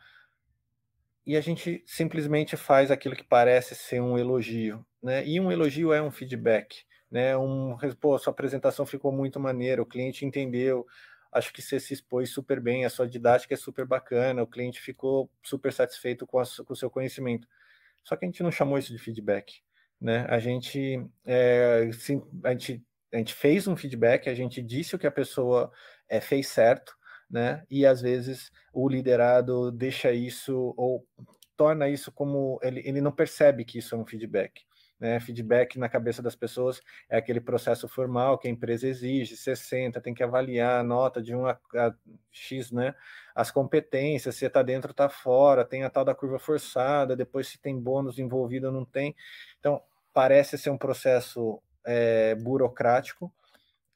E a gente simplesmente faz aquilo que parece ser um elogio, né? E um elogio é um feedback, né? Um, pô, sua apresentação ficou muito maneira, o cliente entendeu, acho que você se expôs super bem, a sua didática é super bacana, o cliente ficou super satisfeito com, a, com o seu conhecimento. Só que a gente não chamou isso de feedback, né? A gente, é, sim, a gente, a gente fez um feedback, a gente disse o que a pessoa é, fez certo, né? E às vezes o liderado deixa isso ou torna isso como ele, ele não percebe que isso é um feedback. Né? Feedback na cabeça das pessoas é aquele processo formal que a empresa exige, 60, tem que avaliar a nota de 1 a, a X, né? As competências, se está dentro, está fora, tem a tal da curva forçada, depois se tem bônus envolvido ou não tem. Então, parece ser um processo é, burocrático,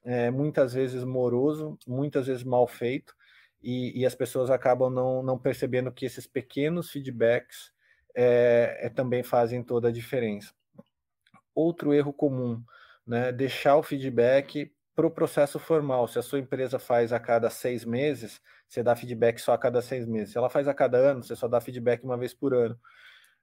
é, muitas vezes moroso, muitas vezes mal feito, e, e, as pessoas acabam não, não percebendo que esses pequenos feedbacks é, é também fazem toda a diferença outro erro comum, né? Deixar o feedback para o processo formal. Se a sua empresa faz a cada seis meses, você dá feedback só a cada seis meses. Se ela faz a cada ano, você só dá feedback uma vez por ano.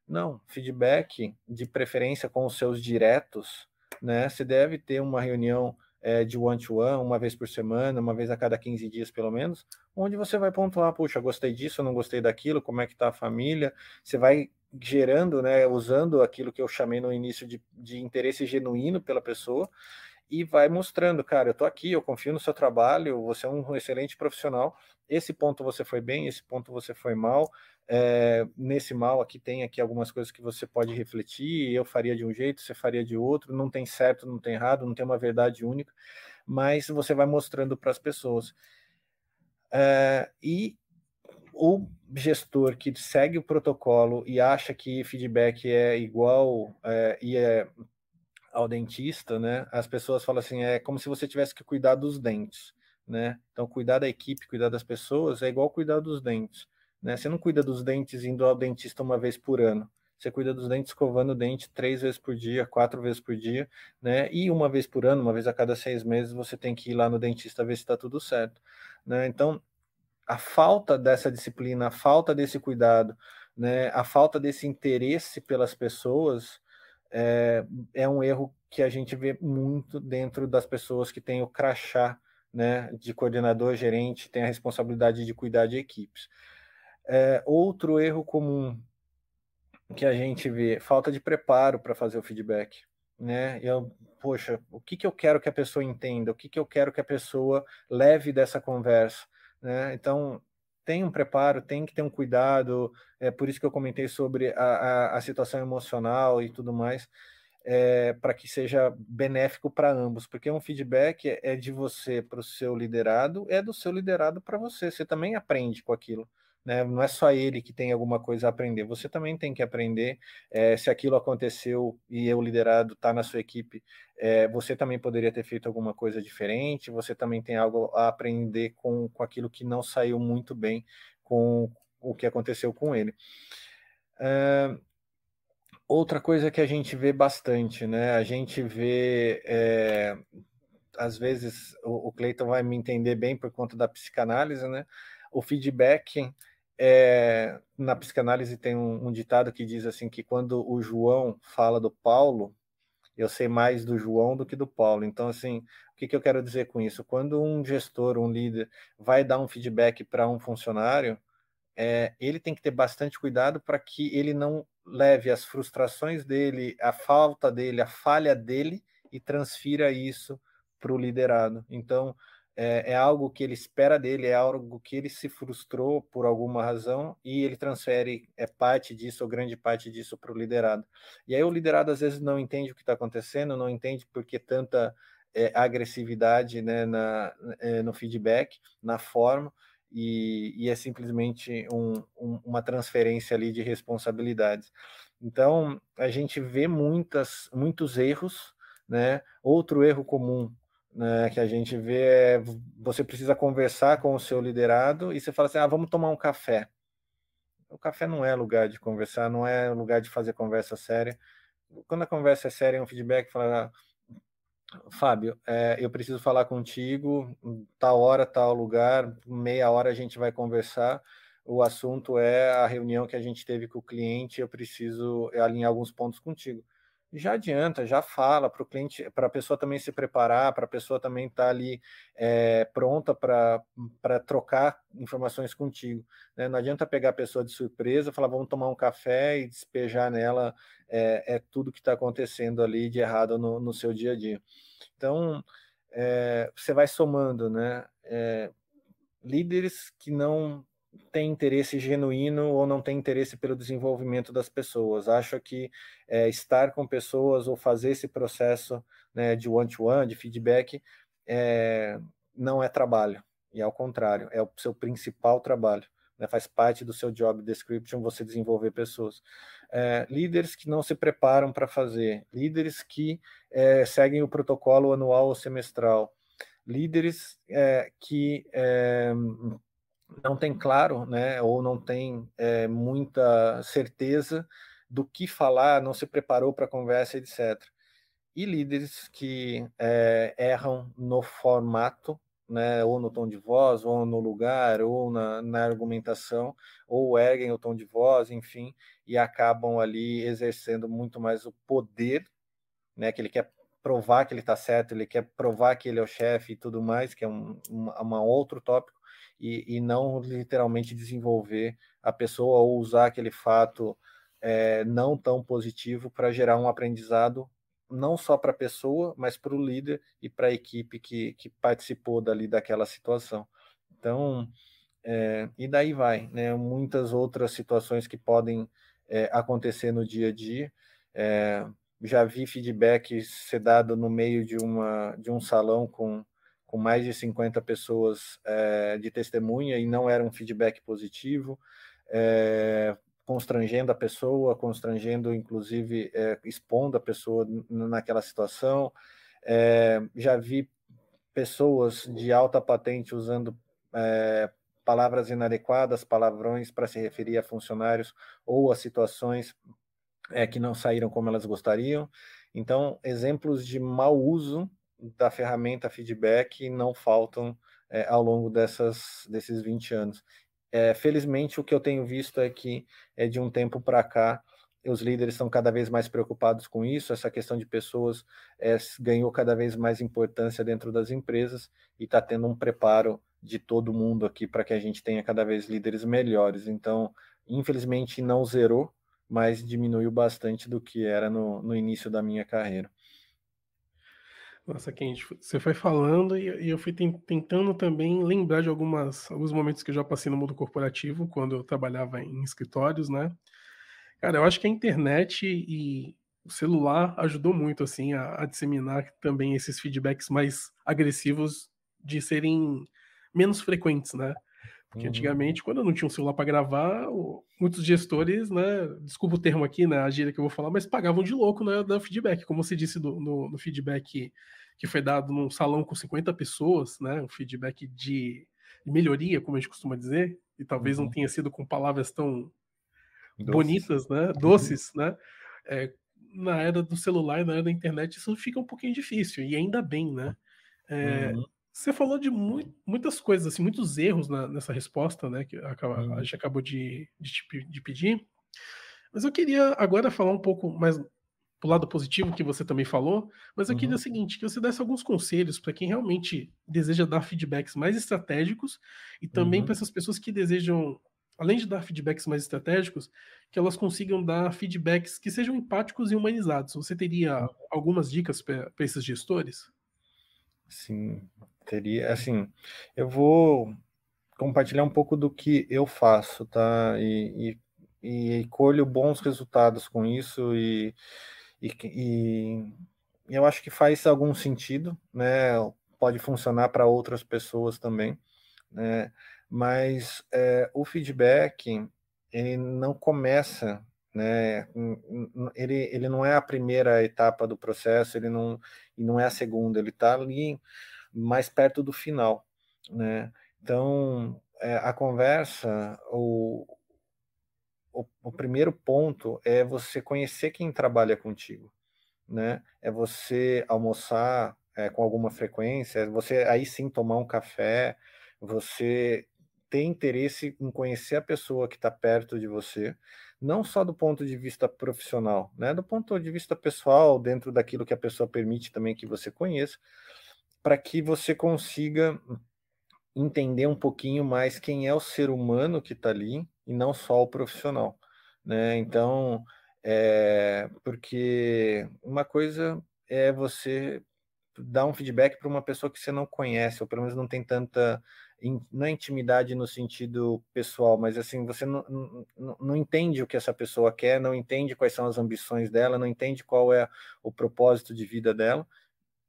Não, feedback de preferência com os seus diretos, né? Você deve ter uma reunião é, de one-to-one, -one, uma vez por semana, uma vez a cada 15 dias pelo menos, onde você vai pontuar, puxa, gostei disso, não gostei daquilo, como é que está a família, você vai gerando, né, usando aquilo que eu chamei no início de, de interesse genuíno pela pessoa e vai mostrando, cara, eu tô aqui, eu confio no seu trabalho, você é um excelente profissional, esse ponto você foi bem, esse ponto você foi mal, é, nesse mal aqui tem aqui algumas coisas que você pode refletir, eu faria de um jeito, você faria de outro, não tem certo, não tem errado, não tem uma verdade única, mas você vai mostrando para as pessoas. É, e o gestor que segue o protocolo e acha que feedback é igual é, e é ao dentista, né? As pessoas falam assim, é como se você tivesse que cuidar dos dentes, né? Então, cuidar da equipe, cuidar das pessoas é igual cuidar dos dentes, né? Você não cuida dos dentes indo ao dentista uma vez por ano. Você cuida dos dentes escovando o dente três vezes por dia, quatro vezes por dia, né? E uma vez por ano, uma vez a cada seis meses, você tem que ir lá no dentista ver se está tudo certo, né? Então, a falta dessa disciplina, a falta desse cuidado, né? A falta desse interesse pelas pessoas é, é um erro que a gente vê muito dentro das pessoas que têm o crachá né, de coordenador, gerente, tem a responsabilidade de cuidar de equipes. É, outro erro comum que a gente vê, falta de preparo para fazer o feedback. Né? Eu, poxa, o que, que eu quero que a pessoa entenda? O que, que eu quero que a pessoa leve dessa conversa? Né? Então, tem um preparo, tem que ter um cuidado, é por isso que eu comentei sobre a, a, a situação emocional e tudo mais, é, para que seja benéfico para ambos, porque um feedback é, é de você para o seu liderado, é do seu liderado para você, você também aprende com aquilo. Né? Não é só ele que tem alguma coisa a aprender, você também tem que aprender. É, se aquilo aconteceu e o liderado está na sua equipe, é, você também poderia ter feito alguma coisa diferente, você também tem algo a aprender com, com aquilo que não saiu muito bem com o que aconteceu com ele. Outra coisa que a gente vê bastante, né? A gente vê. É, às vezes o, o Cleiton vai me entender bem por conta da psicanálise, né? O feedback é, na psicanálise tem um, um, ditado que diz assim que quando o João fala do Paulo, eu sei mais do João do que do Paulo. Então, assim, o que, que eu quero dizer com isso? Quando um gestor, um líder, vai dar um feedback para um funcionário, é, ele tem que ter bastante cuidado para que ele não leve as frustrações dele, a falta dele, a falha dele e transfira isso para o liderado. Então, é, é, algo que ele espera dele, é algo que ele se frustrou por alguma razão e ele transfere é parte disso ou grande parte disso para o liderado. E aí o liderado às vezes não entende o que está acontecendo, não entende por que tanta é, agressividade né, na, é, no feedback, na forma, e, e é simplesmente um, um, uma transferência ali de responsabilidades. Então a gente vê muitas, muitos erros, né? Outro erro comum né, que a gente vê é você precisa conversar com o seu liderado e você fala assim: ah, vamos tomar um café. O café não é lugar de conversar, não é lugar de fazer conversa séria. Quando a conversa é séria, é um feedback, fala, Fábio, é, eu preciso falar contigo, tal hora, tal lugar, meia hora a gente vai conversar. O assunto é a reunião que a gente teve com o cliente, eu preciso alinhar alguns pontos contigo já adianta, já fala para o cliente, para a pessoa também se preparar, para a pessoa também estar tá ali é, pronta para trocar informações contigo. Né? Não adianta pegar a pessoa de surpresa, falar vamos tomar um café e despejar nela é, é tudo que está acontecendo ali de errado no, no, seu dia a dia. Então, é, você vai somando, né? líderes que não tem interesse genuíno ou não tem interesse pelo desenvolvimento das pessoas. Acho que é, estar com pessoas ou fazer esse processo né, de one-to-one, -one, de feedback, é, não é trabalho. E ao contrário, é o seu principal trabalho. Né, faz parte do seu job description você desenvolver pessoas. É, líderes que não se preparam para fazer, líderes que é, seguem o protocolo anual ou semestral, líderes é, que é, não tem claro, né, ou não tem é, muita certeza do que falar, não se preparou para a conversa, etc. E líderes que é, erram no formato, né, ou no tom de voz, ou no lugar, ou na, na argumentação, ou erguem o tom de voz, enfim, e acabam ali exercendo muito mais o poder, né, que ele quer provar que ele está certo, ele quer provar que ele é o chefe e tudo mais, que é um, um outro tópico, e, e não literalmente desenvolver a pessoa ou usar aquele fato é, não tão positivo para gerar um aprendizado não só para a pessoa, mas para o líder e para a equipe que, que participou dali daquela situação. Então, é, e daí vai, né? Muitas outras situações que podem é, acontecer no dia a dia. É, já vi feedback ser dado no meio de, uma, de um salão com com mais de 50 pessoas é, de testemunha e não era um feedback positivo, é, constrangendo a pessoa, constrangendo, inclusive, é, expondo a pessoa naquela situação. já vi pessoas de alta patente usando palavras inadequadas, palavrões para se referir a funcionários ou a situações que não saíram como elas gostariam. Então, exemplos de mau uso da ferramenta feedback não faltam é, ao longo dessas, desses 20 anos. É, felizmente, o que eu tenho visto é que é de um tempo para cá os líderes estão cada vez mais preocupados com isso, essa questão de pessoas é, ganhou cada vez mais importância dentro das empresas e está tendo um preparo de todo mundo aqui para que a gente tenha cada vez líderes melhores. Então, infelizmente, não zerou, mas diminuiu bastante do que era no, no início da minha carreira. Nossa, Kendi, você foi falando e eu fui tentando também lembrar de algumas, alguns momentos que eu já passei no mundo corporativo, quando eu trabalhava em escritórios, né? Cara, eu acho que a internet e o celular ajudou muito, assim, a, a disseminar também esses feedbacks mais agressivos de serem menos frequentes, né? Porque uhum. antigamente, quando eu não tinha um celular para gravar, muitos gestores, né, desculpa o termo aqui, né, a gíria que eu vou falar, mas pagavam de louco né, da feedback, como você disse do, no, no, feedback que foi dado num salão com 50 pessoas, né, um feedback de, melhoria, como a gente costuma dizer, e talvez uhum. não tenha sido com palavras tão doces. bonitas, né? Uhum. Doces, né? É, na era do celular, na era da internet, isso fica um pouquinho difícil, e ainda bem, né? É, uhum. Você falou de mu muitas coisas, assim, muitos erros na, nessa resposta, né? Que acaba, uhum. a gente acabou de, de, de pedir. Mas eu queria agora falar um pouco mais pro lado positivo que você também falou, mas eu uhum. queria o seguinte, que você desse alguns conselhos para quem realmente deseja dar feedbacks mais estratégicos e também uhum. para essas pessoas que desejam além de dar feedbacks mais estratégicos, que elas consigam dar feedbacks que sejam empáticos e humanizados. Você teria algumas dicas para esses gestores? Sim, teria. Assim, eu vou compartilhar um pouco do que eu faço, tá? E, e, e colho bons resultados com isso e, e, e eu acho que faz algum sentido, né? Pode funcionar para outras pessoas também, né? mas é, o feedback ele não começa, né? Ele, ele não é a primeira etapa do processo, ele não e não é a segunda, ele está ali mais perto do final, né? Então é, a conversa, o, o, o primeiro ponto é você conhecer quem trabalha contigo, né? É você almoçar é, com alguma frequência, é você aí sim tomar um café, você ter interesse em conhecer a pessoa que está perto de você, não só do ponto de vista profissional, né, do ponto de vista pessoal, dentro daquilo que a pessoa permite também que você conheça, para que você consiga entender um pouquinho mais quem é o ser humano que está ali e não só o profissional, né? Então, é, porque uma coisa é você dar um feedback para uma pessoa que você não conhece, ou pelo menos não tem tanta não é intimidade no sentido pessoal, mas assim, você não, não, não, entende o que essa pessoa quer, não entende quais são as ambições dela, não entende qual é o propósito de vida dela,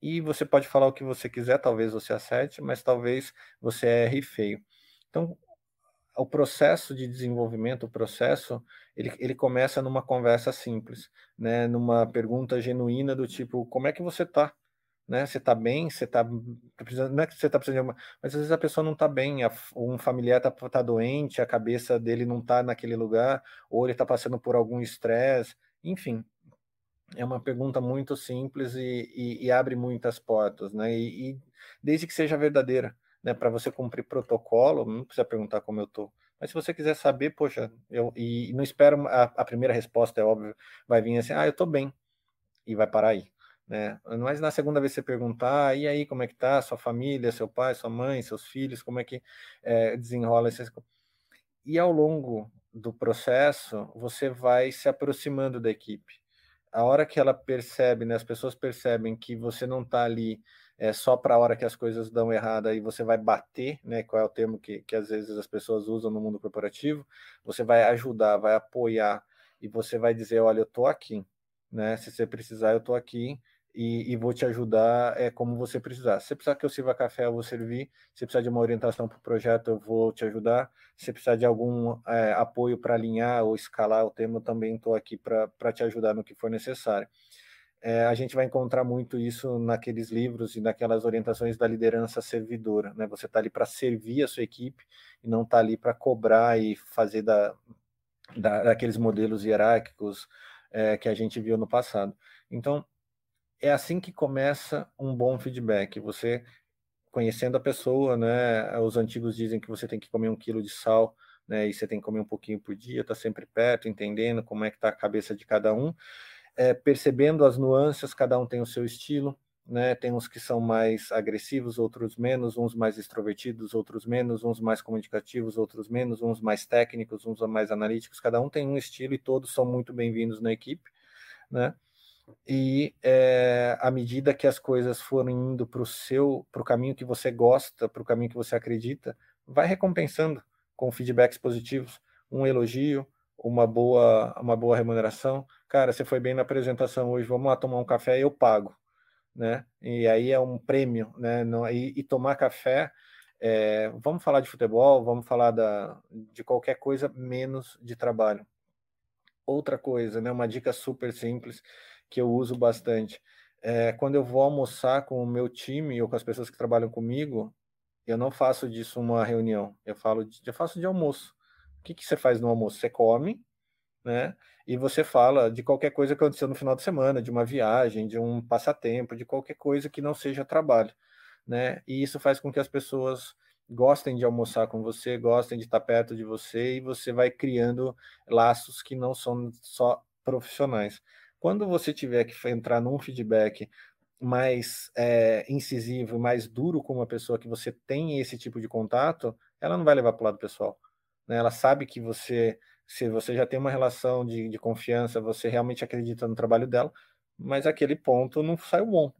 e você pode falar o que você quiser, talvez você acerte, mas talvez você erre feio. Então, o processo de desenvolvimento, o processo, ele, ele começa numa conversa simples, né, numa pergunta genuína do tipo, como é que você está? né? Você está bem, você está tá precisando, não é que você está precisando de uma, mas às vezes a pessoa não está bem, um familiar está tá doente, a cabeça dele não está naquele lugar, ou ele está passando por algum estresse, enfim. É uma pergunta muito simples e, e, e abre muitas portas, né? E, e, desde que seja verdadeira, né? Para você cumprir protocolo, não precisa perguntar como eu tô. Mas se você quiser saber, poxa, eu e não espero a, a primeira resposta, é óbvio, vai vir assim, ah, eu tô bem, e vai parar aí né? Mas na segunda vez você perguntar, e aí, como é que tá sua família, seu pai, sua mãe, seus filhos, como é que é, desenrola esses... E ao longo do processo, você vai se aproximando da equipe. A hora que ela percebe, né, as pessoas percebem que você não está ali é, só para a hora que as coisas dão errada e você vai bater, né, qual é o termo que, que às vezes as pessoas usam no mundo corporativo, você vai ajudar, vai apoiar e você vai dizer, olha, eu estou aqui, né, se você precisar, eu estou aqui, e, e, vou te ajudar é como você precisar. Se precisar que eu sirva café, eu vou servir. Se precisar de uma orientação para o projeto, eu vou te ajudar. Se precisar de algum é, apoio para alinhar ou escalar o tema, eu também estou aqui para te ajudar no que for necessário. é, a gente vai encontrar muito isso naqueles livros e naquelas orientações da liderança servidora. Né? Você está ali para servir a sua equipe e não está ali para cobrar e fazer da, da, daqueles modelos hierárquicos é, que a gente viu no passado. Então, é assim que começa um bom feedback. Você conhecendo a pessoa, né? Os antigos dizem que você tem que comer um quilo de sal, né? E você tem que comer um pouquinho por dia, tá sempre perto, entendendo como é que tá a cabeça de cada um é, percebendo as nuances, cada um tem o seu estilo, né? Tem uns que são mais agressivos, outros menos, uns mais extrovertidos, outros menos, uns mais comunicativos, outros menos, uns mais técnicos, uns mais analíticos, cada um tem um estilo e todos são muito bem-vindos na equipe, né? E é, à medida que as coisas forem indo para o seu, para o caminho que você gosta, para o caminho que você acredita, vai recompensando com feedbacks positivos, um elogio, uma boa, uma boa remuneração. Cara, você foi bem na apresentação hoje, vamos lá tomar um café eu pago, né? E aí é um prêmio, né? E, e tomar café, é, vamos falar de futebol, vamos falar da, de qualquer coisa menos de trabalho. Outra coisa, né? Uma dica super simples que eu uso bastante. É, quando eu vou almoçar com o meu time ou com as pessoas que trabalham comigo, eu não faço disso uma reunião. Eu falo, de, eu faço de almoço que, que você faz no almoço? Você come, né? E você fala de qualquer coisa que aconteceu no final de semana, de uma viagem, de um passatempo, de qualquer coisa que não seja trabalho, né? E isso faz com que as pessoas gostem de almoçar com você, gostem de estar perto de você e você vai criando laços que não são só profissionais. Quando você tiver que entrar num feedback mais é, incisivo, mais duro com uma pessoa que você tem esse tipo de contato, ela não vai levar para o lado pessoal né? Ela sabe que você, se você já tem uma relação de, de confiança, você realmente acredita no trabalho dela, mas aquele ponto não saiu bom.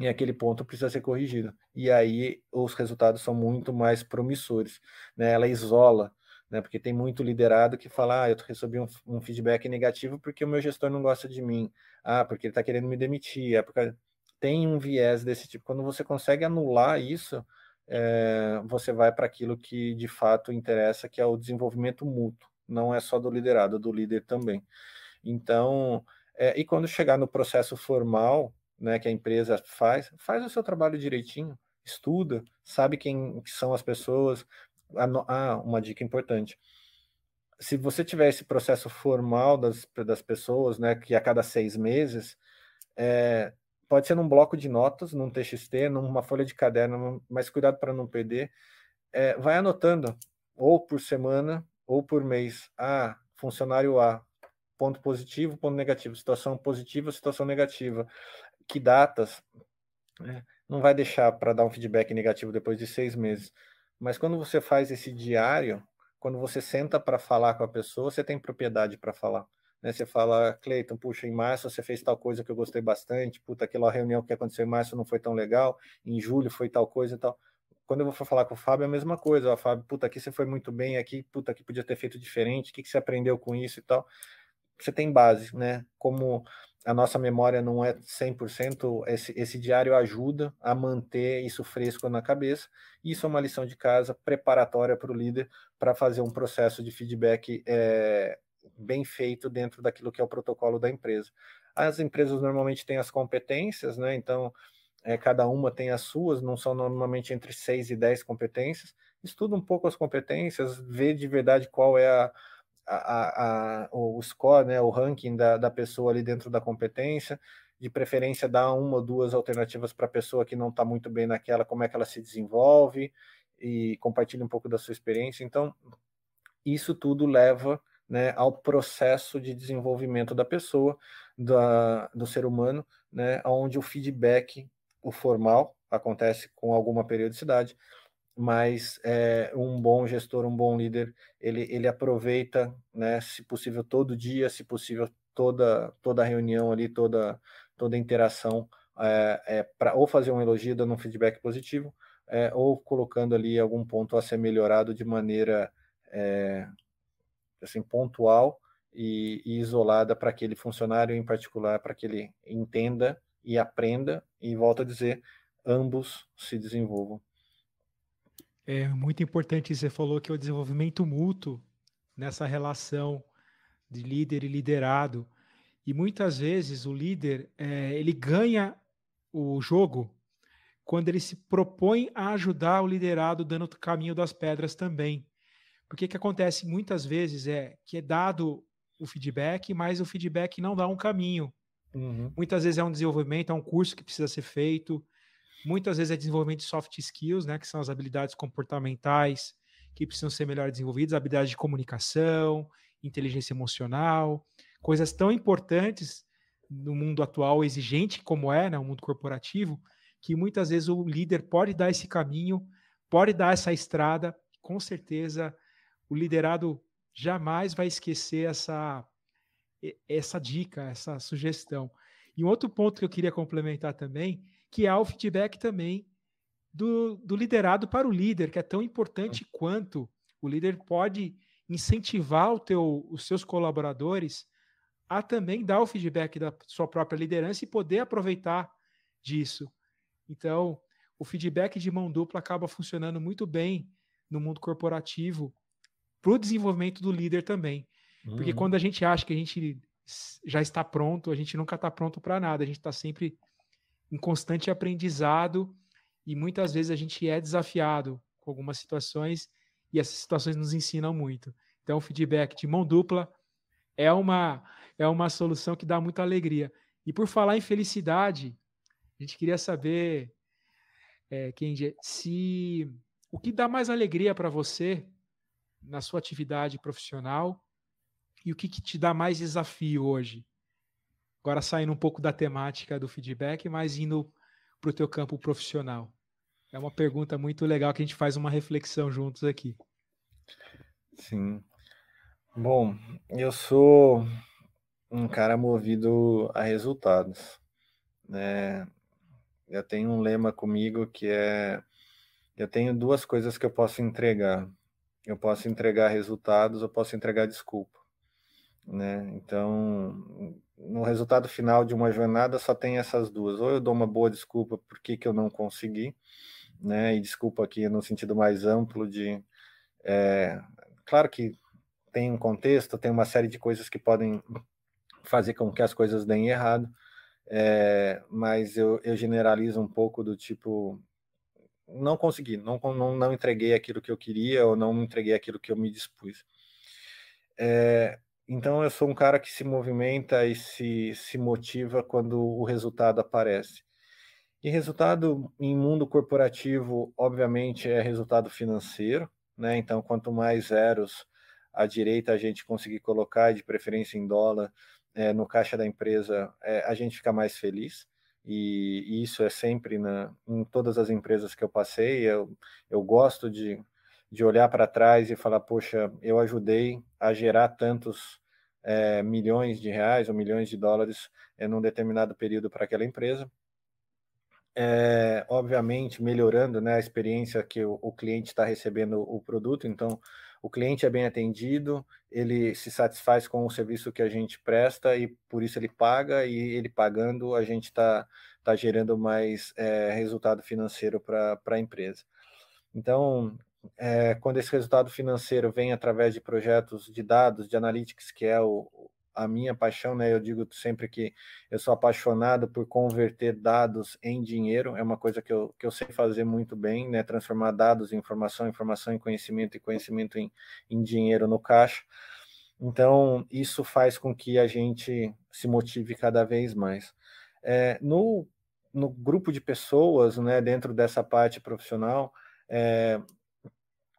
E aquele ponto precisa ser corrigido. E aí os resultados são muito mais promissores. Né? Ela isola, né? porque tem muito liderado que fala: ah, eu recebi um, um feedback negativo porque o meu gestor não gosta de mim. Ah, porque ele está querendo me demitir. É porque tem um viés desse tipo. Quando você consegue anular isso, é, você vai para aquilo que de fato interessa, que é o desenvolvimento mútuo, não é só do liderado, é do líder também. Então, é, e quando chegar no processo formal, né, que a empresa faz, faz o seu trabalho direitinho, estuda, sabe quem são as pessoas. Ah, uma dica importante. Se você tiver esse processo formal das, das pessoas, né, que a cada seis meses, é, pode ser num bloco de notas, num TXT, numa folha de caderno, mas cuidado para não perder. É, vai anotando, ou por semana, ou por mês. Ah, funcionário A, ponto positivo, ponto negativo, situação positiva, situação negativa. Que datas? É, não vai deixar para dar um feedback negativo depois de seis meses. Mas quando você faz esse diário, quando você senta para falar com a pessoa, você tem propriedade para falar. Né? Você fala, Cleiton, puxa, em março você fez tal coisa que eu gostei bastante, puta, aquela reunião que aconteceu em março não foi tão legal, em julho foi tal coisa e tal. Quando eu vou falar com o Fábio, é a mesma coisa, ó, Fábio, puta, aqui você foi muito bem, aqui, puta, aqui podia ter feito diferente, o que, que você aprendeu com isso e tal. Você tem base, né? Como a nossa memória não é 100%, esse, esse diário ajuda a manter isso fresco na cabeça. Isso é uma lição de casa preparatória para o líder para fazer um processo de feedback é, bem feito dentro daquilo que é o protocolo da empresa. As empresas normalmente têm as competências, né? Então, é, cada uma tem as suas, não são normalmente entre seis e dez competências. Estuda um pouco as competências, vê de verdade qual é a, a, a, o score, né, o ranking da, da pessoa ali dentro da competência. De preferência, dá uma ou duas alternativas para a pessoa que não está muito bem naquela, como é que ela se desenvolve e compartilha um pouco da sua experiência. Então, isso tudo leva né, ao processo de desenvolvimento da pessoa, da, do ser humano, né, onde o feedback, o formal, acontece com alguma periodicidade, mas é, um bom gestor, um bom líder, ele, ele aproveita, né, se possível, todo dia, se possível, toda, toda reunião ali, toda, toda interação, é, é para ou fazer um elogio, dando um feedback positivo, é, ou colocando ali algum ponto a ser melhorado de maneira assim pontual e, e isolada para aquele funcionário em particular, para que ele entenda e aprenda e volta a dizer, ambos se desenvolvam. É muito importante, você falou que é o desenvolvimento mútuo nessa relação de líder e liderado. E muitas vezes o líder é, ele ganha o jogo quando ele se propõe a ajudar o liderado dando o caminho das pedras também. Porque o que acontece muitas vezes é que é dado o feedback, mas o feedback não dá um caminho. Uhum. Muitas vezes é um desenvolvimento, é um curso que precisa ser feito. Muitas vezes é desenvolvimento de soft skills, né, que são as habilidades comportamentais que precisam ser melhor desenvolvidas, habilidades de comunicação, inteligência emocional, coisas tão importantes no mundo atual exigente como é, né, o mundo corporativo, que muitas vezes o líder pode dar esse caminho, pode dar essa estrada, com certeza o liderado jamais vai esquecer essa essa dica, essa sugestão. E um outro ponto que eu queria complementar também, que é o feedback também do, do liderado para o líder, que é tão importante quanto o líder pode incentivar o teu, os seus colaboradores a também dar o feedback da sua própria liderança e poder aproveitar disso. Então, o feedback de mão dupla acaba funcionando muito bem no mundo corporativo para o desenvolvimento do líder também. Uhum. Porque quando a gente acha que a gente já está pronto, a gente nunca está pronto para nada, a gente está sempre em constante aprendizado e muitas vezes a gente é desafiado com algumas situações e essas situações nos ensinam muito. Então, o feedback de mão dupla é uma, é uma solução que dá muita alegria. E por falar em felicidade, a gente queria saber, é, Kenji, se o que dá mais alegria para você na sua atividade profissional e o que, que te dá mais desafio hoje? Agora saindo um pouco da temática do feedback, mas indo para o teu campo profissional. É uma pergunta muito legal que a gente faz uma reflexão juntos aqui. Sim. Bom, eu sou um cara movido a resultados. Né? Eu tenho um lema comigo que é: eu tenho duas coisas que eu posso entregar. Eu posso entregar resultados, eu posso entregar desculpa. Né? Então, no resultado final de uma jornada só tem essas duas. Ou eu dou uma boa desculpa por que, que eu não consegui, né? E desculpa aqui no sentido mais amplo de, é, claro que tem um contexto, tem uma série de coisas que podem fazer com que as coisas deem errado, é, mas eu, eu, generalizo um pouco do tipo não consegui, não, não, não entreguei aquilo que eu queria ou não entreguei aquilo que eu me dispus. É, então eu sou um cara que se movimenta e se, se motiva quando o resultado aparece. E resultado em mundo corporativo, obviamente, é resultado financeiro, né? Então, quanto mais zeros à direita a gente conseguir colocar, de preferência em dólar, é, no caixa da empresa, é, a gente fica mais feliz. E, e, isso é sempre na, em todas as empresas que eu passei. Eu, eu gosto de, de olhar para trás e falar: poxa, eu ajudei a gerar tantos é, milhões de reais ou milhões de dólares em um determinado período para aquela empresa. É, obviamente melhorando né, a experiência que o, o cliente está recebendo o produto, então o cliente é bem atendido, ele se satisfaz com o serviço que a gente presta e por isso ele paga, e ele pagando, a gente está tá gerando mais é, resultado financeiro para a empresa. Então, é, quando esse resultado financeiro vem através de projetos de dados, de analytics, que é o, a minha paixão, né? Eu digo sempre que eu sou apaixonado por converter dados em dinheiro, é uma coisa que eu, que eu sei fazer muito bem, né? Transformar dados em informação, informação em conhecimento e conhecimento em, em dinheiro no caixa. Então, isso faz com que a gente se motive cada vez mais. É, no, no grupo de pessoas, né, dentro dessa parte profissional, é,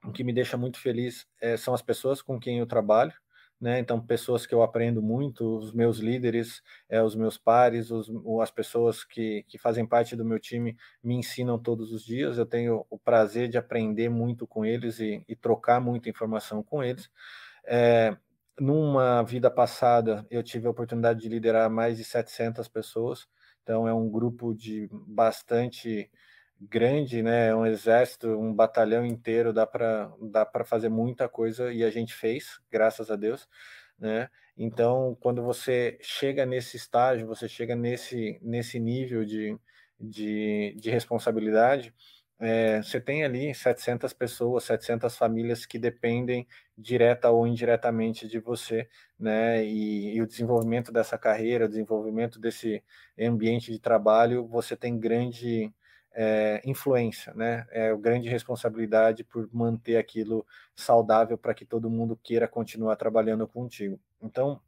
o que me deixa muito feliz é, são as pessoas com quem eu trabalho, né? Então, pessoas que eu aprendo muito, os meus líderes, é, os meus pares, os, as pessoas que, que fazem parte do meu time me ensinam todos os dias. Eu tenho o prazer de aprender muito com eles e, e trocar muita informação com eles. É, numa vida passada, eu tive a oportunidade de liderar mais de 700 pessoas, então é um grupo de bastante grande, né? Um exército, um batalhão inteiro, dá para dá para fazer muita coisa e a gente fez, graças a Deus, né? Então, quando você chega nesse estágio, você chega nesse nesse nível de, de, de responsabilidade, é, você tem ali 700 pessoas, 700 famílias que dependem direta ou indiretamente de você, né? E, e, o desenvolvimento dessa carreira, o desenvolvimento desse ambiente de trabalho, você tem grande é, influência, né? É grande responsabilidade por manter aquilo saudável para que todo mundo queira continuar trabalhando contigo. Então,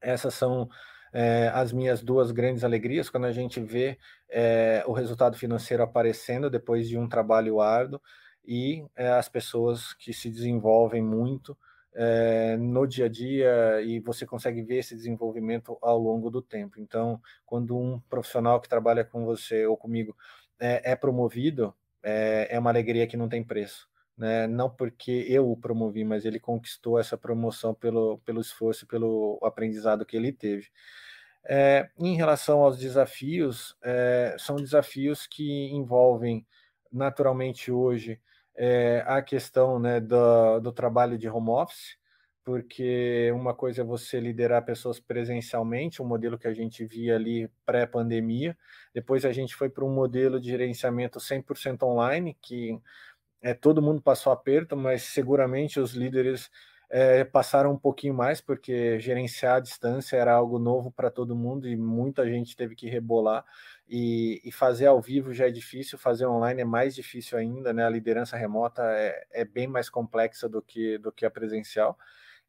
essas são é, as minhas duas grandes alegrias quando a gente vê é, o resultado financeiro aparecendo depois de um trabalho árduo e é, as pessoas que se desenvolvem muito é, no dia a dia e você consegue ver esse desenvolvimento ao longo do tempo. Então, quando um profissional que trabalha com você ou comigo é, é promovido, é, é uma alegria que não tem preço né? Não porque eu o promovi, mas ele conquistou essa promoção pelo, pelo esforço, pelo aprendizado que ele teve. É, em relação aos desafios, é, são desafios que envolvem naturalmente hoje é, a questão né, do, do trabalho de home office, porque uma coisa é você liderar pessoas presencialmente, um modelo que a gente via ali pré-pandemia, depois a gente foi para um modelo de gerenciamento 100% online, que é, todo mundo passou aperto, mas seguramente os líderes é, passaram um pouquinho mais, porque gerenciar a distância era algo novo para todo mundo e muita gente teve que rebolar. E, e, fazer ao vivo já é difícil, fazer online é mais difícil ainda, né? A liderança remota é, é bem mais complexa do que, do que a presencial.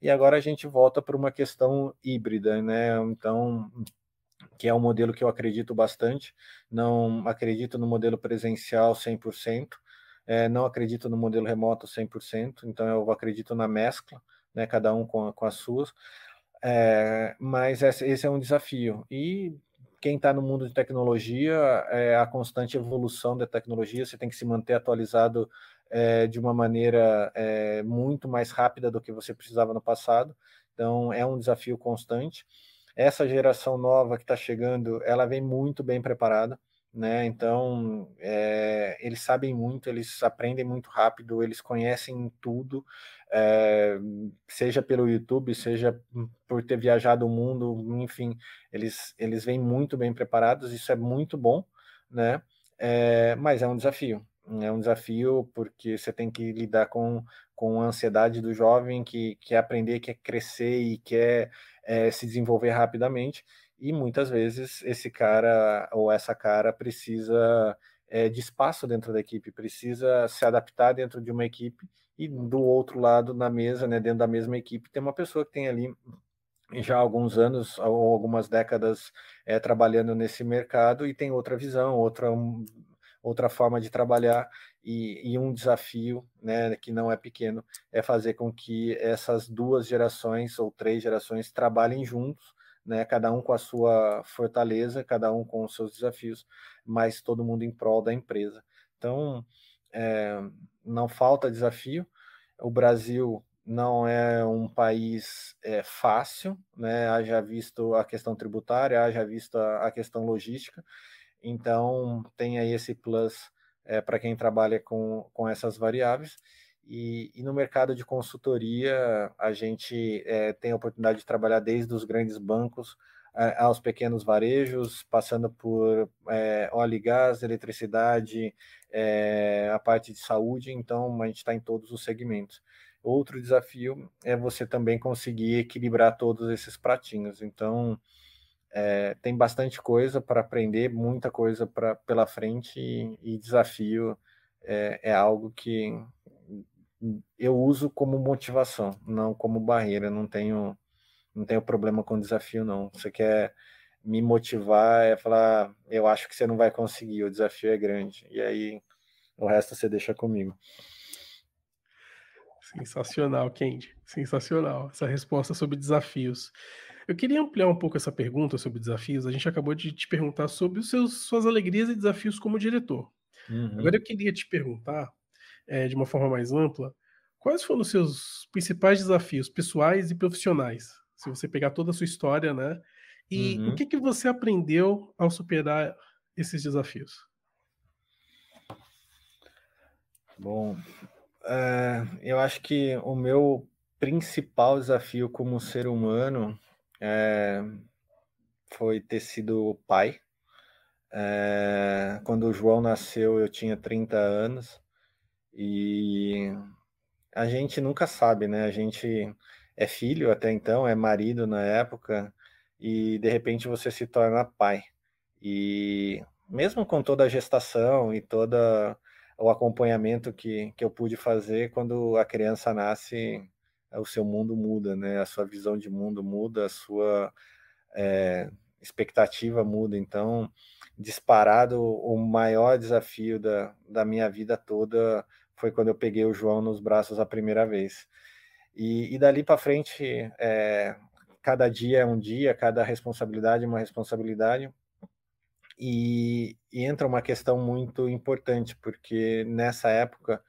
E agora a gente volta para uma questão híbrida, né? Então, que é um modelo que eu acredito bastante. Não acredito no modelo presencial 100%, é, não acredito no modelo remoto 100%, então eu acredito na mescla, né, cada um com, com as suas, é, mas esse, esse, é um desafio. E quem está no mundo de tecnologia, é a constante evolução da tecnologia, você tem que se manter atualizado é, de uma maneira é, muito mais rápida do que você precisava no passado, então é um desafio constante. Essa geração nova que está chegando, ela vem muito bem preparada, né? Então, é, eles sabem muito, eles aprendem muito rápido, eles conhecem tudo, seja pelo YouTube, seja por ter viajado o mundo, enfim, eles, eles vêm muito bem preparados, isso é muito bom, né? Mas é um desafio, é um desafio porque você tem que lidar com, com a ansiedade do jovem que quer aprender, quer crescer e quer se desenvolver rapidamente. E muitas vezes esse cara ou essa cara precisa é, de espaço dentro da equipe, precisa se adaptar dentro de uma equipe e do outro lado na mesa, né, dentro da mesma equipe, tem uma pessoa que tem ali já há alguns anos ou algumas décadas é, trabalhando nesse mercado e tem outra visão, outra, outra forma de trabalhar e, e, um desafio, né, que não é pequeno, é fazer com que essas duas gerações ou três gerações trabalhem juntos né? Cada um com a sua fortaleza, cada um com os seus desafios, mas todo mundo em prol da empresa. Então, é, não falta desafio. O Brasil não é um país é, fácil, né? Haja visto a questão tributária, haja visto a, a questão logística. Então, tem aí esse plus é, para quem trabalha com, com essas variáveis. E, e, no mercado de consultoria, a gente é, tem a oportunidade de trabalhar desde os grandes bancos é, aos pequenos varejos, passando por é, óleo e gás, eletricidade, é, a parte de saúde, então a gente está em todos os segmentos. Outro desafio é você também conseguir equilibrar todos esses pratinhos. Então, é, tem bastante coisa para aprender, muita coisa pra, pela frente, e, e desafio é, é algo que eu uso como motivação, não como barreira. Não tenho, não tenho problema com desafio, não. Você quer me motivar, é falar, eu acho que você não vai conseguir, o desafio é grande. E aí o resto você deixa comigo. Sensacional, Kendi. Sensacional essa resposta sobre desafios. Eu queria ampliar um pouco essa pergunta sobre desafios. A gente acabou de te perguntar sobre os seus, suas alegrias e desafios como diretor. Uhum. Agora eu queria te perguntar é, de uma forma mais ampla, quais foram os seus principais desafios pessoais e profissionais? Se você pegar toda a sua história, né? E uhum. o que, que você aprendeu ao superar esses desafios? Bom, é, eu acho que o meu principal desafio como ser humano é, foi ter sido pai. É, quando o João nasceu, eu tinha 30 anos e a gente nunca sabe, né? A gente é filho até então, é marido na época e de repente você se torna pai. E mesmo com toda a gestação e toda o acompanhamento que, que eu pude fazer quando a criança nasce, o seu mundo muda, né? A sua visão de mundo muda, a sua é, expectativa muda. Então, disparado, o maior desafio da, da minha vida toda foi quando eu peguei o João nos braços a primeira vez. E, e dali para frente, é, cada dia é um dia, cada responsabilidade é uma responsabilidade. E, e entra uma questão muito importante, porque nessa época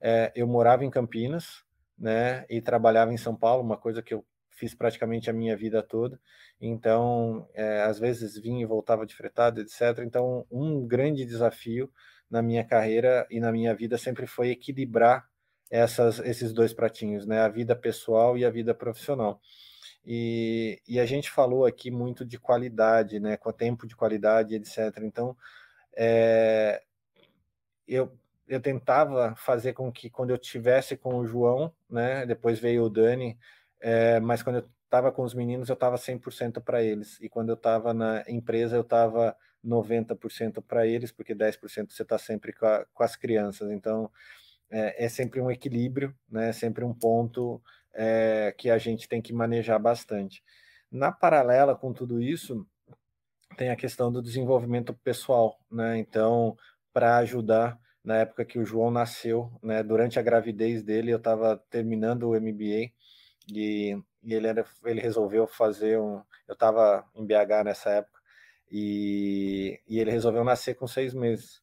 é, eu morava em Campinas, né, e trabalhava em São Paulo, uma coisa que eu fiz praticamente a minha vida toda. Então, é, às vezes vinha e voltava de fretado, etc. Então, um grande desafio na minha carreira e na minha vida sempre foi equilibrar essas, esses dois pratinhos, né? A vida pessoal e a vida profissional. E, e, a gente falou aqui muito de qualidade, né? Com tempo de qualidade, etc. Então, é, eu, eu tentava fazer com que quando eu tivesse com o João, né? Depois veio o Dani, é, mas quando eu estava com os meninos, eu estava 100% para eles. E quando eu estava na empresa, eu estava 90% para eles, porque 10% você está sempre com, a, com, as crianças. Então, é, é, sempre um equilíbrio, né? É sempre um ponto é, que a gente tem que manejar bastante. Na paralela com tudo isso, tem a questão do desenvolvimento pessoal, né? Então, para ajudar, na época que o João nasceu, né? Durante a gravidez dele, eu estava terminando o MBA e, e ele, era, ele resolveu fazer um. Eu estava em BH nessa época e, e ele resolveu nascer com seis meses.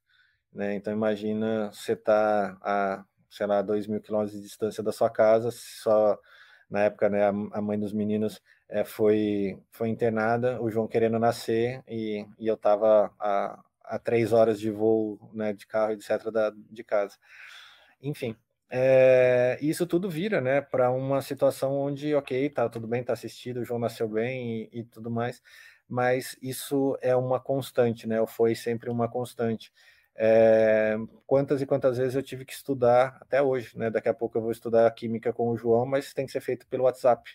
Né? Então imagina você tá a, sei lá, dois mil quilômetros de distância da sua casa, só na época, né, a, a mãe dos meninos é, foi, foi internada, o João querendo nascer e, e eu estava a, a três horas de voo, né, de carro, etc, da, de casa. Enfim, é, isso tudo vira, né, para uma situação onde, ok, tá tudo bem, tá assistido, o João nasceu bem e, e tudo mais, mas isso é uma constante, né, foi sempre uma constante. É, quantas e quantas vezes eu tive que estudar até hoje, né? Daqui a pouco eu vou estudar química com o João, mas tem que ser feito pelo WhatsApp,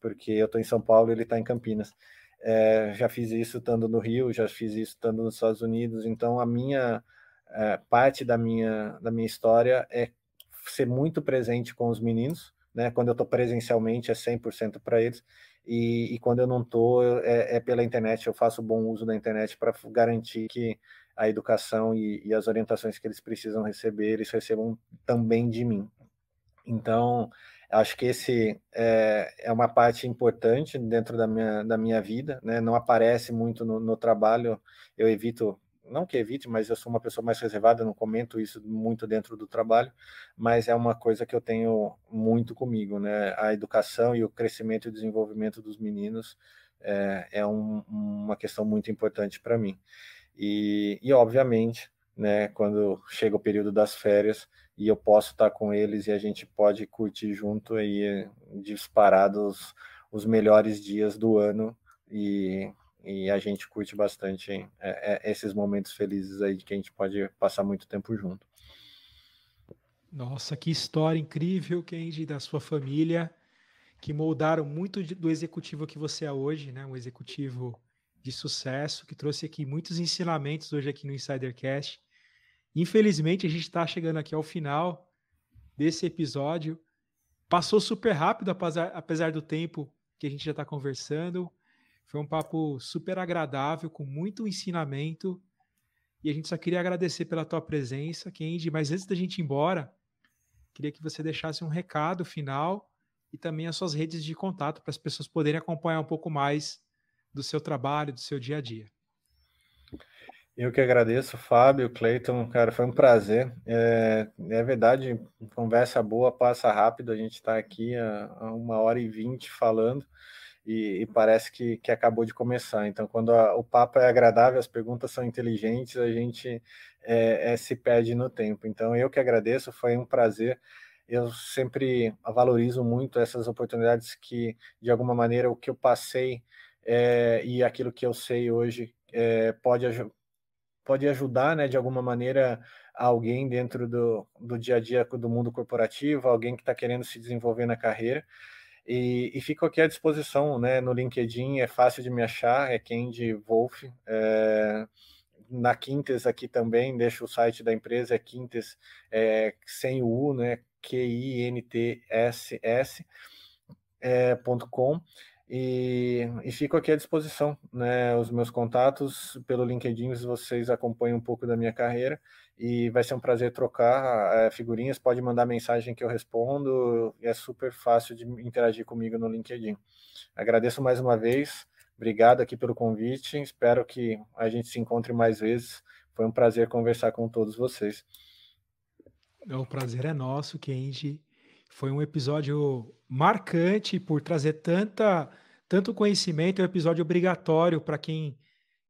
porque eu estou em São Paulo e ele está em Campinas. É, já fiz isso estando no Rio, já fiz isso estando nos Estados Unidos, então a minha é, parte da minha da minha história é ser muito presente com os meninos, né? Quando eu estou presencialmente é 100% para eles. E, e, quando eu não estou, é, é, pela internet, eu faço bom uso da internet para garantir que a educação e, e, as orientações que eles precisam receber, eles recebam também de mim. Então, acho que esse é, é uma parte importante dentro da minha, da minha vida, né? não aparece muito no, no trabalho, eu evito não que evite, mas eu sou uma pessoa mais reservada, não comento isso muito dentro do trabalho, mas é uma coisa que eu tenho muito comigo, né? A educação e o crescimento e desenvolvimento dos meninos é, é um, uma questão muito importante para mim. E, e obviamente, né, quando chega o período das férias e eu posso estar com eles e a gente pode curtir junto aí disparados os melhores dias do ano e, e a gente curte bastante é, é, esses momentos felizes aí que a gente pode passar muito tempo junto. Nossa, que história incrível, Kenji, da sua família, que moldaram muito do executivo que você é hoje, né? Um executivo de sucesso, que trouxe aqui muitos ensinamentos hoje aqui no Insidercast. Infelizmente, a gente está chegando aqui ao final desse episódio. Passou super rápido, apesar, do tempo que a gente já está conversando. Foi um papo super agradável, com muito ensinamento. E a gente só queria agradecer pela tua presença, Kendi. Mas antes da gente ir embora, queria que você deixasse um recado final e também as suas redes de contato para as pessoas poderem acompanhar um pouco mais do seu trabalho, do seu dia a dia. Eu que agradeço, Fábio, Cleiton, cara, foi um prazer. É, é, verdade, conversa boa, passa rápido, a gente está aqui há uma hora e vinte falando e, e, parece que, que acabou de começar. Então, quando a, o papo é agradável, as perguntas são inteligentes, a gente é, é, se perde no tempo. Então, eu que agradeço, foi um prazer. Eu sempre valorizo muito essas oportunidades que, de alguma maneira, o que eu passei é, e aquilo que eu sei hoje é, pode pode ajudar, né, de alguma maneira, alguém dentro do, do dia a dia do mundo corporativo, alguém que está querendo se desenvolver na carreira. E, e, fico aqui à disposição, né, no LinkedIn, é fácil de me achar, é Kendi Wolf. É, na Quintes aqui também, deixo o site da empresa, é Quintes, é, sem o U, né, Q-I-N-T-S-S, é, ponto .com. E, e, fico aqui à disposição, né? Os meus contatos pelo LinkedIn, vocês acompanham um pouco da minha carreira e vai ser um prazer trocar é, figurinhas. Pode mandar mensagem que eu respondo. É super fácil de interagir comigo no LinkedIn. Agradeço mais uma vez. Obrigado aqui pelo convite. Espero que a gente se encontre mais vezes. Foi um prazer conversar com todos vocês. O prazer é nosso, Kenji. Foi um episódio marcante por trazer tanta, tanto conhecimento, é um episódio obrigatório para quem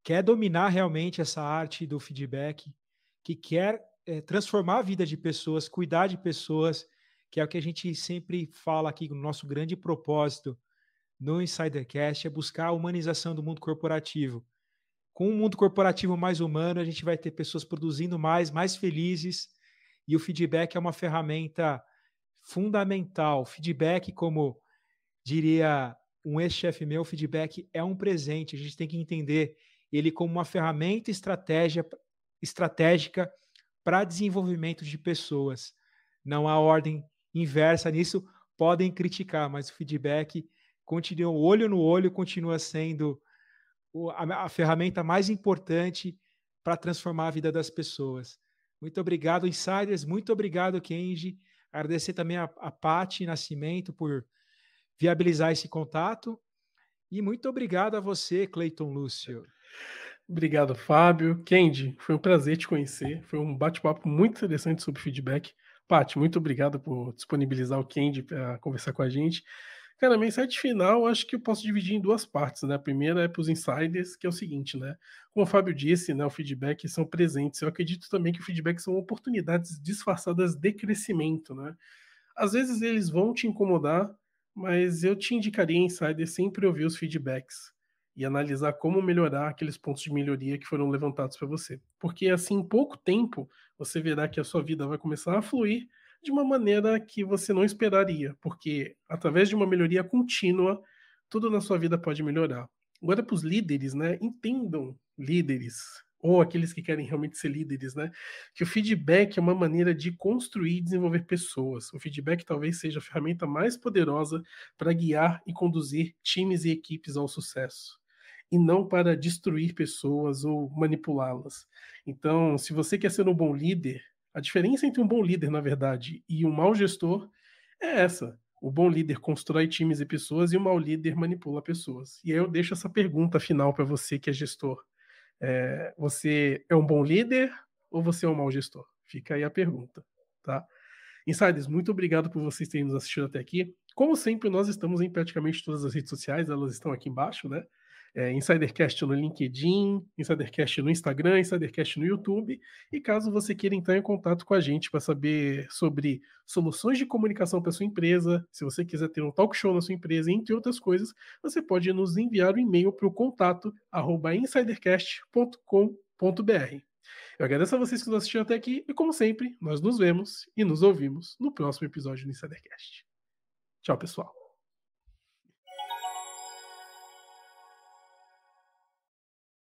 quer dominar realmente essa arte do feedback, que quer é, transformar a vida de pessoas, cuidar de pessoas, que é o que a gente sempre fala aqui no nosso grande propósito no Insidercast, é buscar a humanização do mundo corporativo. Com um mundo corporativo mais humano, a gente vai ter pessoas produzindo mais, mais felizes, e o feedback é uma ferramenta fundamental. Feedback, como diria um ex-chefe meu, feedback é um presente. A gente tem que entender ele como uma ferramenta estratégia, estratégica para desenvolvimento de pessoas. Não há ordem inversa nisso. Podem criticar, mas o feedback continua olho no olho, continua sendo a, a ferramenta mais importante para transformar a vida das pessoas. Muito obrigado, Insiders. Muito obrigado, Kenji. Agradecer também a, a Pati Nascimento por viabilizar esse contato. E muito obrigado a você, Cleiton Lúcio. Obrigado, Fábio. Kendi, foi um prazer te conhecer. Foi um bate-papo muito interessante sobre feedback. Pati, muito obrigado por disponibilizar o Kendi para conversar com a gente. Cara, a mensagem final acho que eu posso dividir em duas partes, né? A primeira é para os insiders, que é o seguinte, né? Como o Fábio disse, né, o feedback são presentes. Eu acredito também que o feedback são oportunidades disfarçadas de crescimento, né? Às vezes eles vão te incomodar, mas eu te indicaria, insider, sempre ouvir os feedbacks e analisar como melhorar aqueles pontos de melhoria que foram levantados para você. Porque assim, em pouco tempo, você verá que a sua vida vai começar a fluir de uma maneira que você não esperaria, porque através de uma melhoria contínua, tudo na sua vida pode melhorar. Agora, para os líderes, né? Entendam, líderes, ou aqueles que querem realmente ser líderes, né? Que o feedback é uma maneira de construir e desenvolver pessoas. O feedback talvez seja a ferramenta mais poderosa para guiar e conduzir times e equipes ao sucesso. E não para destruir pessoas ou manipulá-las. Então, se você quer ser um bom líder, a diferença entre um bom líder, na verdade, e um mau gestor é essa. O bom líder constrói times e pessoas e o mau líder manipula pessoas. E aí eu deixo essa pergunta final para você que é gestor. É, você é um bom líder ou você é um mau gestor? Fica aí a pergunta, tá? Insiders, muito obrigado por vocês terem nos assistido até aqui. Como sempre, nós estamos em praticamente todas as redes sociais, elas estão aqui embaixo, né? É, Insidercast no LinkedIn, Insidercast no Instagram, Insidercast no YouTube. E caso você queira entrar em contato com a gente para saber sobre soluções de comunicação para sua empresa, se você quiser ter um talk show na sua empresa, entre outras coisas, você pode nos enviar um e-mail para o contato insidercast.com.br. Eu agradeço a vocês que nos assistiram até aqui e, como sempre, nós nos vemos e nos ouvimos no próximo episódio do Insidercast. Tchau, pessoal.